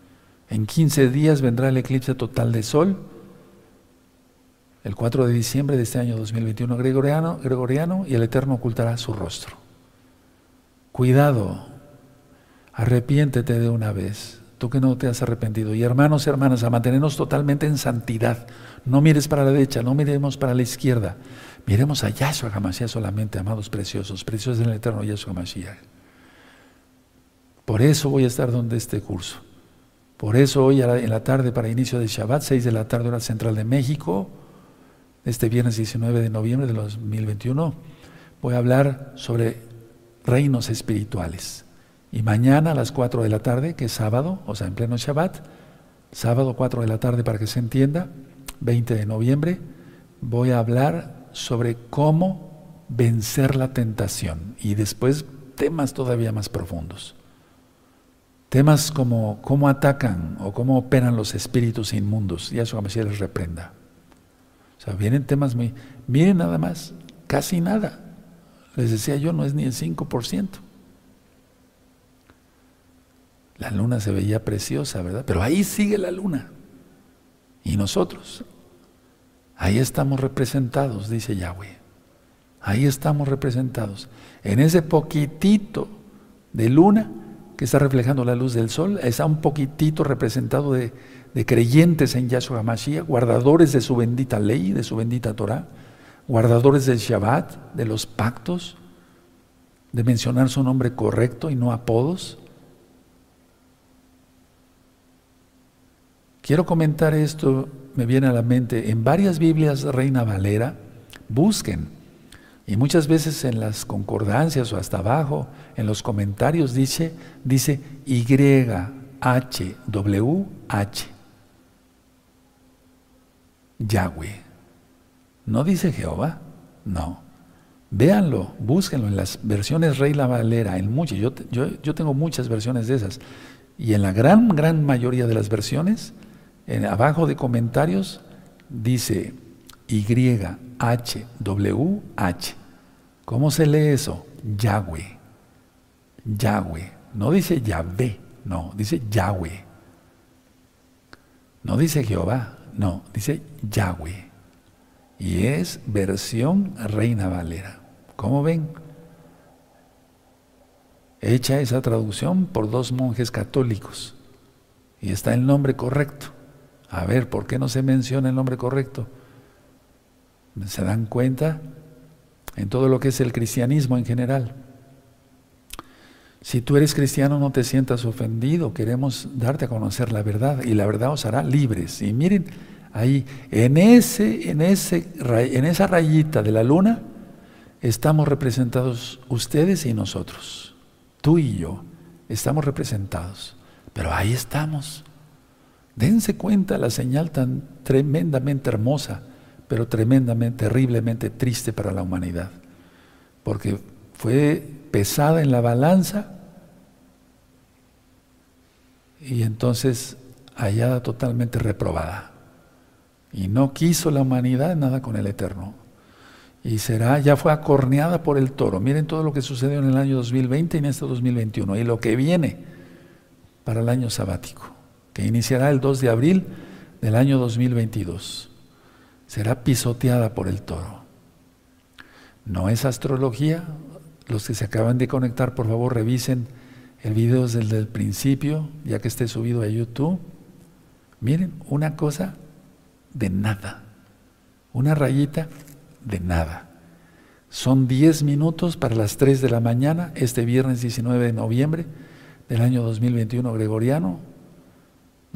En 15 días vendrá el eclipse total de sol, el 4 de diciembre de este año 2021 gregoriano, gregoriano y el Eterno ocultará su rostro. Cuidado, arrepiéntete de una vez, tú que no te has arrepentido. Y hermanos y hermanas, a mantenernos totalmente en santidad. No mires para la derecha, no miremos para la izquierda. Miremos a Yahshua HaMashiach solamente, amados preciosos, preciosos en el Eterno Yahshua HaMashiach. Por eso voy a estar donde este curso. Por eso hoy en la tarde para inicio de Shabbat, 6 de la tarde hora central de México, este viernes 19 de noviembre de 2021, voy a hablar sobre reinos espirituales. Y mañana a las 4 de la tarde, que es sábado, o sea, en pleno Shabbat, sábado 4 de la tarde para que se entienda, 20 de noviembre, voy a hablar sobre cómo vencer la tentación y después temas todavía más profundos. Temas como cómo atacan o cómo operan los espíritus inmundos. Y eso Mesías les reprenda. O sea, vienen temas muy... Miren nada más, casi nada. Les decía yo, no es ni el 5%. La luna se veía preciosa, ¿verdad? Pero ahí sigue la luna. Y nosotros, ahí estamos representados, dice Yahweh. Ahí estamos representados. En ese poquitito de luna que está reflejando la luz del sol, está un poquitito representado de, creyentes en Yahshua Mashiach, guardadores de su bendita ley, de su bendita Torah, guardadores del Shabbat, de los pactos, de mencionar su nombre correcto y no apodos. Quiero comentar esto, me viene a la mente, en varias Biblias Reina Valera, busquen y muchas veces en las concordancias o hasta abajo, en los comentarios dice, dice Y-H-W-H. Yahweh. No dice Jehová, no. Véanlo, búsquenlo en las versiones Rey La Valera, en muchas, yo, yo, tengo muchas versiones de esas. Y en la gran, gran mayoría de las versiones, en, abajo de comentarios, dice Y-H-W-H. ¿Cómo se lee eso? Yahweh. Yahweh. No dice Yahvé, no, dice Yahweh. No dice Jehová, no, dice Yahweh. Y es versión Reina Valera. ¿Cómo ven? Hecha esa traducción por dos monjes católicos. Y está el nombre correcto. A ver, ¿por qué no se menciona el nombre correcto? ¿Se dan cuenta? En todo lo que es el cristianismo en general. Si tú eres cristiano no te sientas ofendido, queremos darte a conocer la verdad y la verdad os hará libres. Y miren, ahí, en, ese, en, ese, en esa rayita de la luna, estamos representados ustedes y nosotros, tú y yo, estamos representados, pero ahí estamos. Dense cuenta la señal tan tremendamente hermosa, pero tremendamente, terriblemente triste para la humanidad, porque fue pesada en la balanza y entonces hallada totalmente reprobada. Y no quiso la humanidad nada con el Eterno. Y será, ya fue acorneada por el toro. Miren todo lo que sucedió en el año 2020 y en este 2021 y lo que viene para el año sabático, que iniciará el 2 de abril del año 2022. Será pisoteada por el toro. No es astrología. Los que se acaban de conectar, por favor, revisen el video desde el principio, ya que esté subido a YouTube. Miren, una cosa de nada. Una rayita de nada. Son 10 minutos para las 3 de la mañana, este viernes 19 de noviembre del año 2021 gregoriano.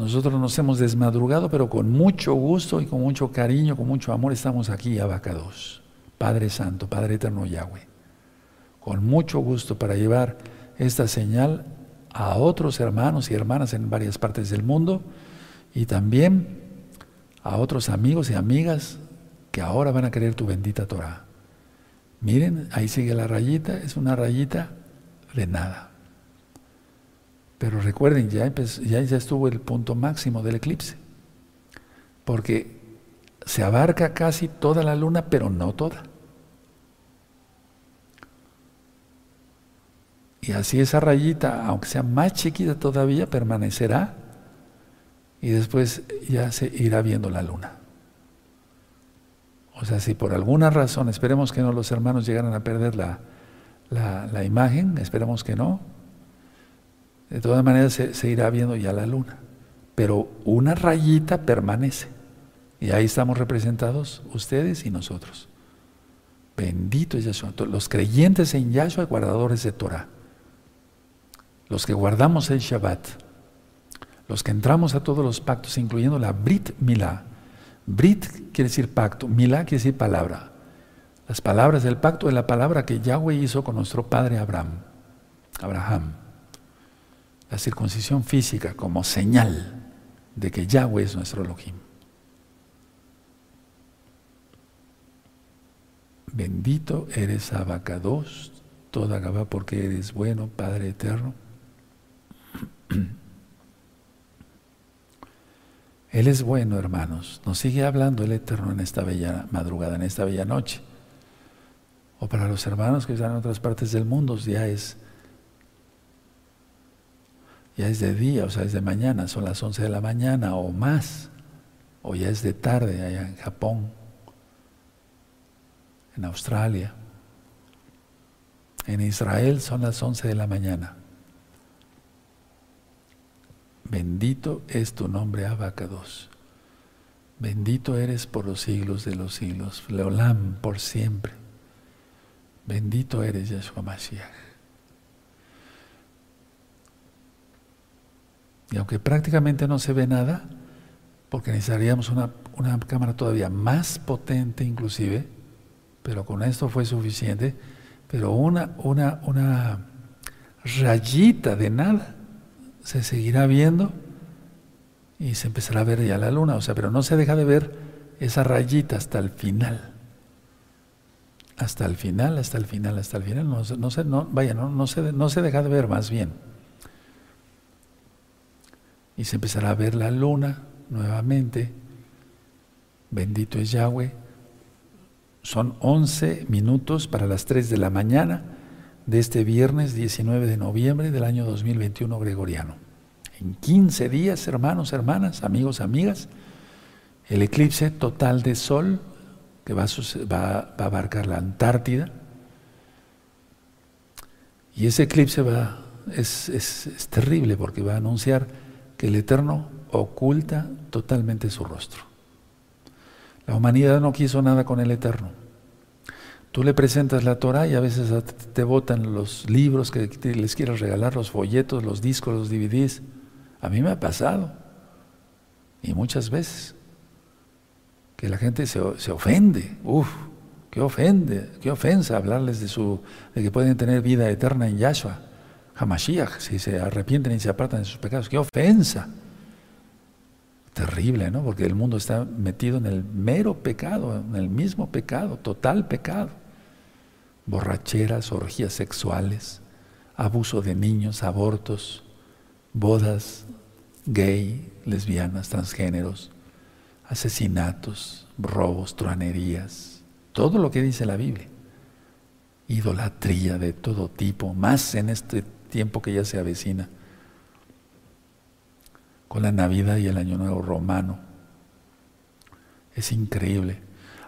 Nosotros nos hemos desmadrugado, pero con mucho gusto y con mucho cariño, con mucho amor estamos aquí, Abacados. Padre Santo, Padre Eterno Yahweh. Con mucho gusto para llevar esta señal a otros hermanos y hermanas en varias partes del mundo y también a otros amigos y amigas que ahora van a querer tu bendita Torah. Miren, ahí sigue la rayita, es una rayita de nada. Pero recuerden, ya, ya, ya estuvo el punto máximo del eclipse, porque se abarca casi toda la luna, pero no toda. Y así esa rayita, aunque sea más chiquita todavía, permanecerá y después ya se irá viendo la luna. O sea, si por alguna razón, esperemos que no los hermanos llegaran a perder la, la, imagen, esperemos que no, de todas maneras se, irá viendo ya la luna. Pero una rayita permanece. Y ahí estamos representados ustedes y nosotros. Bendito es Yahshua. Los creyentes en Yahshua, guardadores de Torah. Los que guardamos el Shabbat los que entramos a todos los pactos, incluyendo la Brit Milá. Brit quiere decir pacto, Milá quiere decir palabra. Las palabras del pacto es la palabra que Yahweh hizo con nuestro padre Abraham. Abraham. La circuncisión física como señal de que Yahweh es nuestro Elohim. Bendito eres Abacados, toda Gabá, porque eres bueno, Padre eterno. [clears throat] Él es bueno, hermanos. Nos sigue hablando el Eterno en esta bella madrugada, en esta bella noche. O para los hermanos que están en otras partes del mundo, ya es, ya es de día, o sea, es de mañana, son las 11 de la mañana o más. O ya es de tarde allá en Japón, en Australia. En Israel son las 11 de la mañana. Bendito es tu nombre, Abacados. Bendito eres por los siglos de los siglos. Leolam, por siempre. Bendito eres, Yeshua Mashiach. Y aunque prácticamente no se ve nada, porque necesitaríamos una, cámara todavía más potente inclusive, pero con esto fue suficiente, pero una, una, una rayita de nada se seguirá viendo y se empezará a ver ya la luna, o sea, pero no se deja de ver esa rayita hasta el final. Hasta el final, hasta el final, hasta el final, no, no se, no, vaya, no, no, se, no se deja de ver más bien. Y se empezará a ver la luna nuevamente. Bendito es Yahweh. Son 11 minutos para las 3 de la mañana de este viernes 19 de noviembre del año 2021 gregoriano. En 15 días, hermanos, hermanas, amigos, amigas, el eclipse total de sol que va a, abarcar la Antártida. Y ese eclipse va, es, es terrible porque va a anunciar que el Eterno oculta totalmente su rostro. La humanidad no quiso nada con el Eterno. Tú le presentas la Torah y a veces te botan los libros que les quieras regalar, los folletos, los discos, los DVDs. A mí me ha pasado. Y muchas veces. Que la gente se, ofende. Uf, Qué ofende, qué ofensa hablarles de su de que pueden tener vida eterna en Yahshua. Hamashiach, si se arrepienten y se apartan de sus pecados. Qué ofensa. Terrible, ¿no? Porque el mundo está metido en el mero pecado, en el mismo pecado, total pecado. Borracheras, orgías sexuales, abuso de niños, abortos, bodas gay, lesbianas, transgéneros, asesinatos, robos, truanerías, todo lo que dice la Biblia. Idolatría de todo tipo, más en este tiempo que ya se avecina, con la Navidad y el Año Nuevo romano. Es increíble.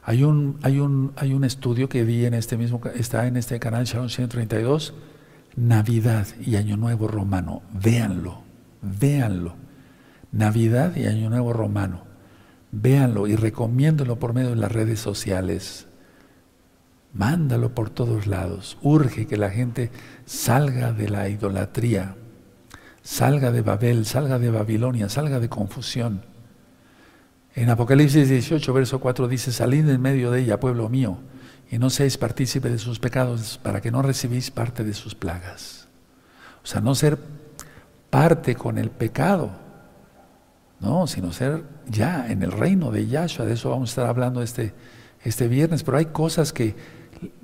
Hay un, hay un, hay un estudio que vi en este mismo, está en este canal Sharon 132, Navidad y Año Nuevo romano. Véanlo, véanlo. Navidad y Año Nuevo romano. Véanlo y recomiéndolo por medio de las redes sociales. Mándalo por todos lados. Urge que la gente salga de la idolatría, salga de Babel, salga de Babilonia, salga de confusión. En Apocalipsis 18, verso 4 dice, salid en medio de ella, pueblo mío, y no seáis partícipe de sus pecados, para que no recibís parte de sus plagas. O sea, no ser parte con el pecado, no, sino ser ya en el reino de Yahshua. De eso vamos a estar hablando este, este viernes, pero hay cosas que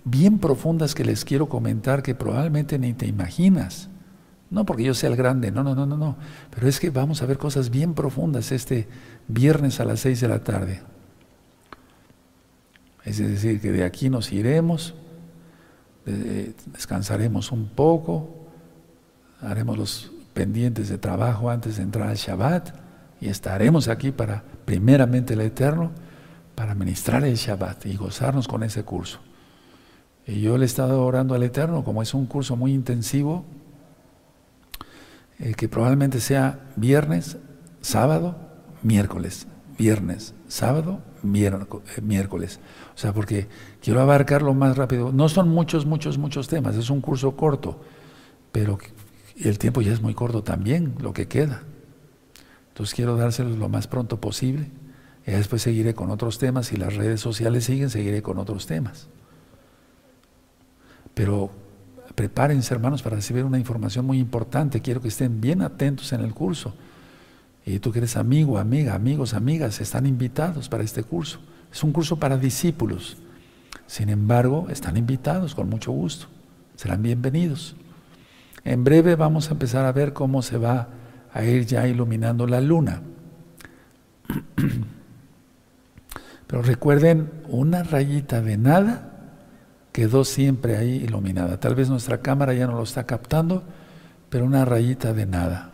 bien profundas que les quiero comentar que probablemente ni te imaginas. No porque yo sea el grande, no, no, no, no, no. Pero es que vamos a ver cosas bien profundas este viernes a las seis de la tarde. Es decir, que de aquí nos iremos, descansaremos un poco, haremos los pendientes de trabajo antes de entrar al Shabbat y estaremos aquí para, primeramente el Eterno, para ministrar el Shabbat y gozarnos con ese curso. Y yo le he estado orando al Eterno, como es un curso muy intensivo, eh, que probablemente sea viernes, sábado, miércoles, viernes, sábado, eh, miércoles. O sea, porque quiero abarcarlo más rápido. No son muchos, muchos, muchos temas, es un curso corto, pero el tiempo ya es muy corto también, lo que queda. Entonces quiero dárselos lo más pronto posible. Y después seguiré con otros temas. Si las redes sociales siguen, seguiré con otros temas. Pero prepárense, hermanos, para recibir una información muy importante. Quiero que estén bien atentos en el curso. Y tú que eres amigo, amiga, amigos, amigas, están invitados para este curso. Es un curso para discípulos. Sin embargo, están invitados con mucho gusto. Serán bienvenidos. En breve vamos a empezar a ver cómo se va a ir ya iluminando la luna. [clears throat] Pero recuerden, una rayita de nada quedó siempre ahí iluminada. Tal vez nuestra cámara ya no lo está captando, pero una rayita de nada.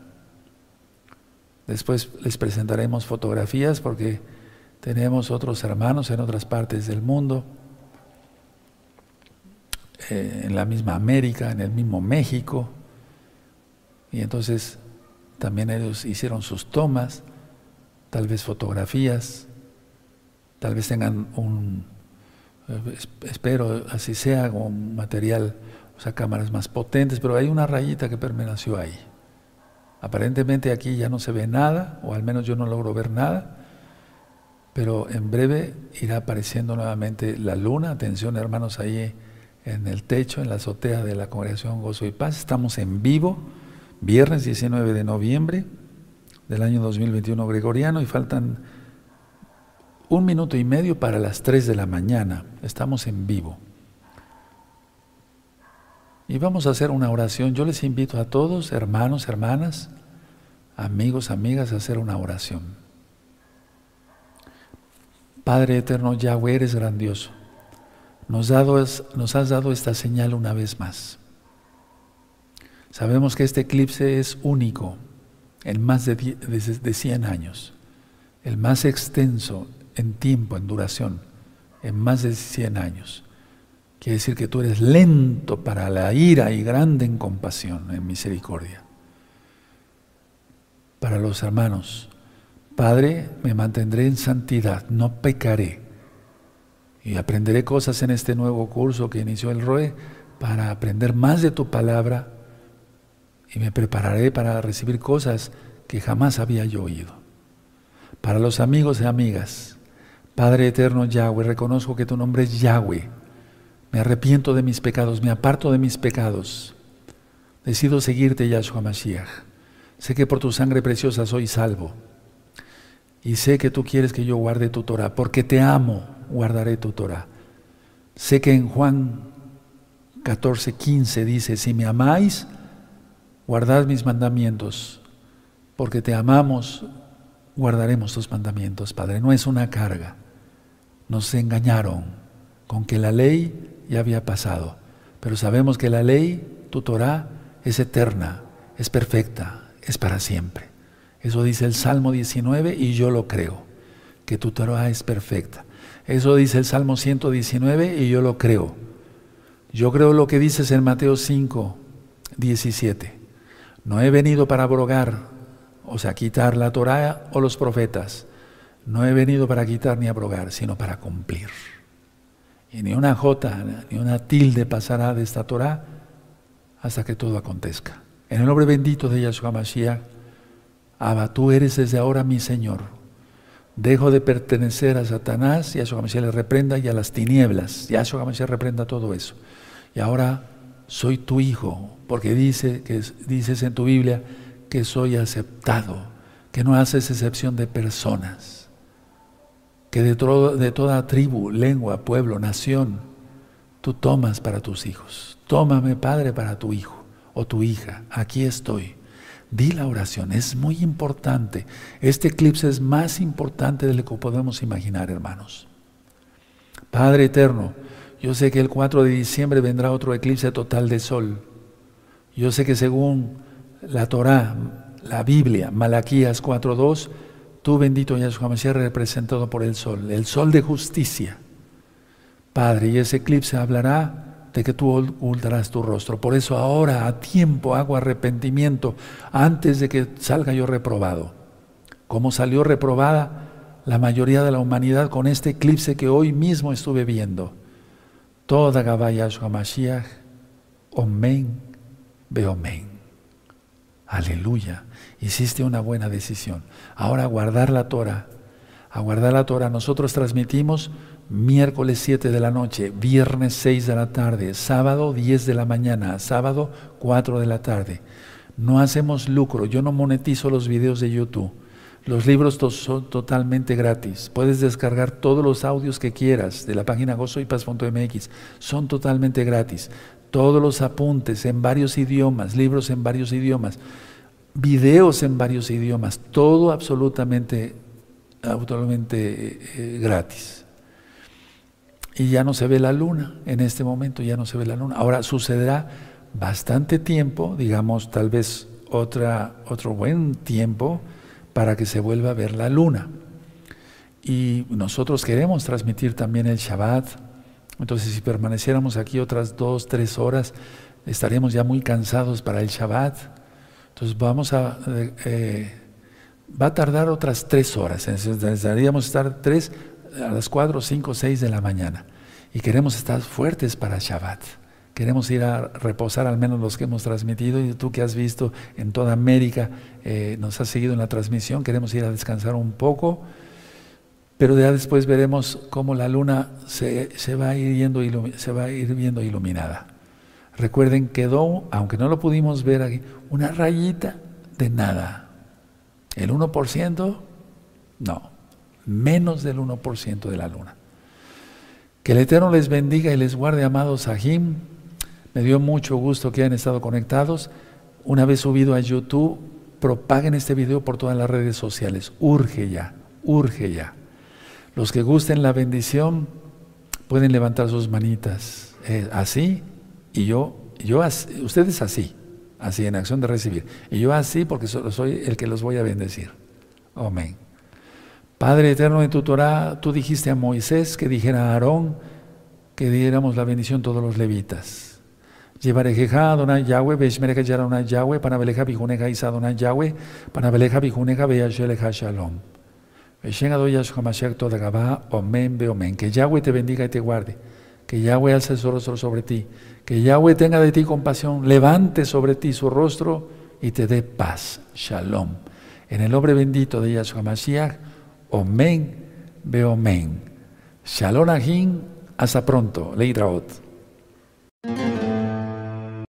Después les presentaremos fotografías porque tenemos otros hermanos en otras partes del mundo, eh, en la misma América, en el mismo México. Y entonces también ellos hicieron sus tomas, tal vez fotografías, tal vez tengan un, espero así sea, un material, o sea, cámaras más potentes, pero hay una rayita que permaneció ahí. Aparentemente aquí ya no se ve nada, o al menos yo no logro ver nada, pero en breve irá apareciendo nuevamente la luna. Atención hermanos ahí en el techo, en la azotea de la congregación Gozo y Paz. Estamos en vivo viernes 19 de noviembre del año 2021 gregoriano y faltan un minuto y medio para las 3 de la mañana. Estamos en vivo. Y vamos a hacer una oración. Yo les invito a todos, hermanos, hermanas, amigos, amigas, a hacer una oración. Padre eterno, Yahweh, eres grandioso. Nos, has dado esta señal una vez más. Sabemos que este eclipse es único en más de, de 100 años, el más extenso en tiempo, en duración, en más de 100 años. Quiere decir que tú eres lento para la ira y grande en compasión, en misericordia. Para los hermanos, Padre, me mantendré en santidad, no pecaré. Y aprenderé cosas en este nuevo curso que inició el ROE para aprender más de tu palabra y me prepararé para recibir cosas que jamás había yo oído. Para los amigos y amigas, Padre eterno Yahweh, reconozco que tu nombre es Yahweh. Me arrepiento de mis pecados, me aparto de mis pecados. Decido seguirte, Yahshua Mashiach. Sé que por tu sangre preciosa soy salvo. Y sé que tú quieres que yo guarde tu Torah. Porque te amo, guardaré tu Torah. Sé que en Juan 14, 15 dice, si me amáis, guardad mis mandamientos. Porque te amamos, guardaremos tus mandamientos, Padre. No es una carga. Nos engañaron con que la ley ya había pasado. Pero sabemos que la ley, tu Torah, es eterna, es perfecta, es para siempre. Eso dice el Salmo 19 y yo lo creo, que tu Torah es perfecta. Eso dice el Salmo 119 y yo lo creo. Yo creo lo que dices en Mateo 5, 17. No he venido para abrogar, o sea, quitar la Torah o los profetas. No he venido para quitar ni abrogar, sino para cumplir. Y ni una jota, ni una tilde pasará de esta Torah hasta que todo acontezca. En el nombre bendito de Yahshua Mashiach, Abba, tú eres desde ahora mi Señor. Dejo de pertenecer a Satanás, Yahshua Mashiach le reprenda, y a las tinieblas. Yahshua Mashiach reprenda todo eso. Y ahora soy tu hijo, porque dice, que, dices en tu Biblia que soy aceptado, que no haces excepción de personas, que de, de toda tribu, lengua, pueblo, nación, tú tomas para tus hijos. Tómame, Padre, para tu hijo o tu hija. Aquí estoy. Di la oración, es muy importante. Este eclipse es más importante de lo que podemos imaginar, hermanos. Padre eterno, yo sé que el 4 de diciembre vendrá otro eclipse total de sol. Yo sé que según la Torá, la Biblia, Malaquías 4.2, tú bendito Yahshua Mashiach representado por el sol, el sol de justicia. Padre, y ese eclipse hablará de que tú ocultarás tu rostro. Por eso ahora a tiempo hago arrepentimiento antes de que salga yo reprobado. Como salió reprobada la mayoría de la humanidad con este eclipse que hoy mismo estuve viendo. Toda Gabaya Mashiach, Omen, Beomen. Aleluya. Hiciste una buena decisión. Ahora guardar la Torah. A guardar la Torah. Nosotros transmitimos miércoles 7 de la noche, viernes 6 de la tarde, sábado 10 de la mañana, sábado 4 de la tarde. No hacemos lucro, yo no monetizo los videos de YouTube. Los libros son totalmente gratis. Puedes descargar todos los audios que quieras de la página gozoypaz.mx. Son totalmente gratis. Todos los apuntes en varios idiomas, libros en varios idiomas, videos en varios idiomas, todo absolutamente, absolutamente eh, eh, gratis y ya no se ve la luna. En este momento ya no se ve la luna. Ahora sucederá bastante tiempo, digamos tal vez otra, otro buen tiempo, para que se vuelva a ver la luna. Y nosotros queremos transmitir también el Shabbat. Entonces si permaneciéramos aquí otras dos, tres horas, estaríamos ya muy cansados para el Shabbat. Entonces vamos a... Eh, va a tardar otras tres horas. Necesitaríamos estar tres a las 4, 5, 6 de la mañana. Y queremos estar fuertes para Shabbat. Queremos ir a reposar al menos los que hemos transmitido y tú que has visto en toda América, eh, nos has seguido en la transmisión, queremos ir a descansar un poco, pero ya después veremos cómo la luna se, se va a ir viendo iluminada. Recuerden, quedó, aunque no lo pudimos ver aquí, una rayita de nada. ¿El 1%? No menos del 1% de la luna. Que el Eterno les bendiga y les guarde, amados Sahim. Me dio mucho gusto que hayan estado conectados. Una vez subido a YouTube, propaguen este video por todas las redes sociales. Urge ya, urge ya. Los que gusten la bendición pueden levantar sus manitas eh, así y yo, yo ustedes así, así en acción de recibir. Y yo así porque soy el que los voy a bendecir. Amén. Padre eterno en tu Torah, tú dijiste a Moisés que dijera a Aarón que diéramos la bendición a todos los levitas. Llevarejeja Adonai Yahweh, Beshmereja Yaronai Yahweh, Panabeleja Bijuneja Isa Adonai Yahweh, Panabeleja Bijuneja Beyasheleja Shalom. Beshen Adoyash Gabá, Omen Beomen. Que Yahweh te bendiga y te guarde. Que Yahweh alce su rostro sobre ti. Que Yahweh tenga de ti compasión, levante sobre ti su rostro y te dé paz. Shalom. En el nombre bendito de Yahshua Mashiach, Omen, veo men. Shalom Ahim, hasta pronto, Leitraot.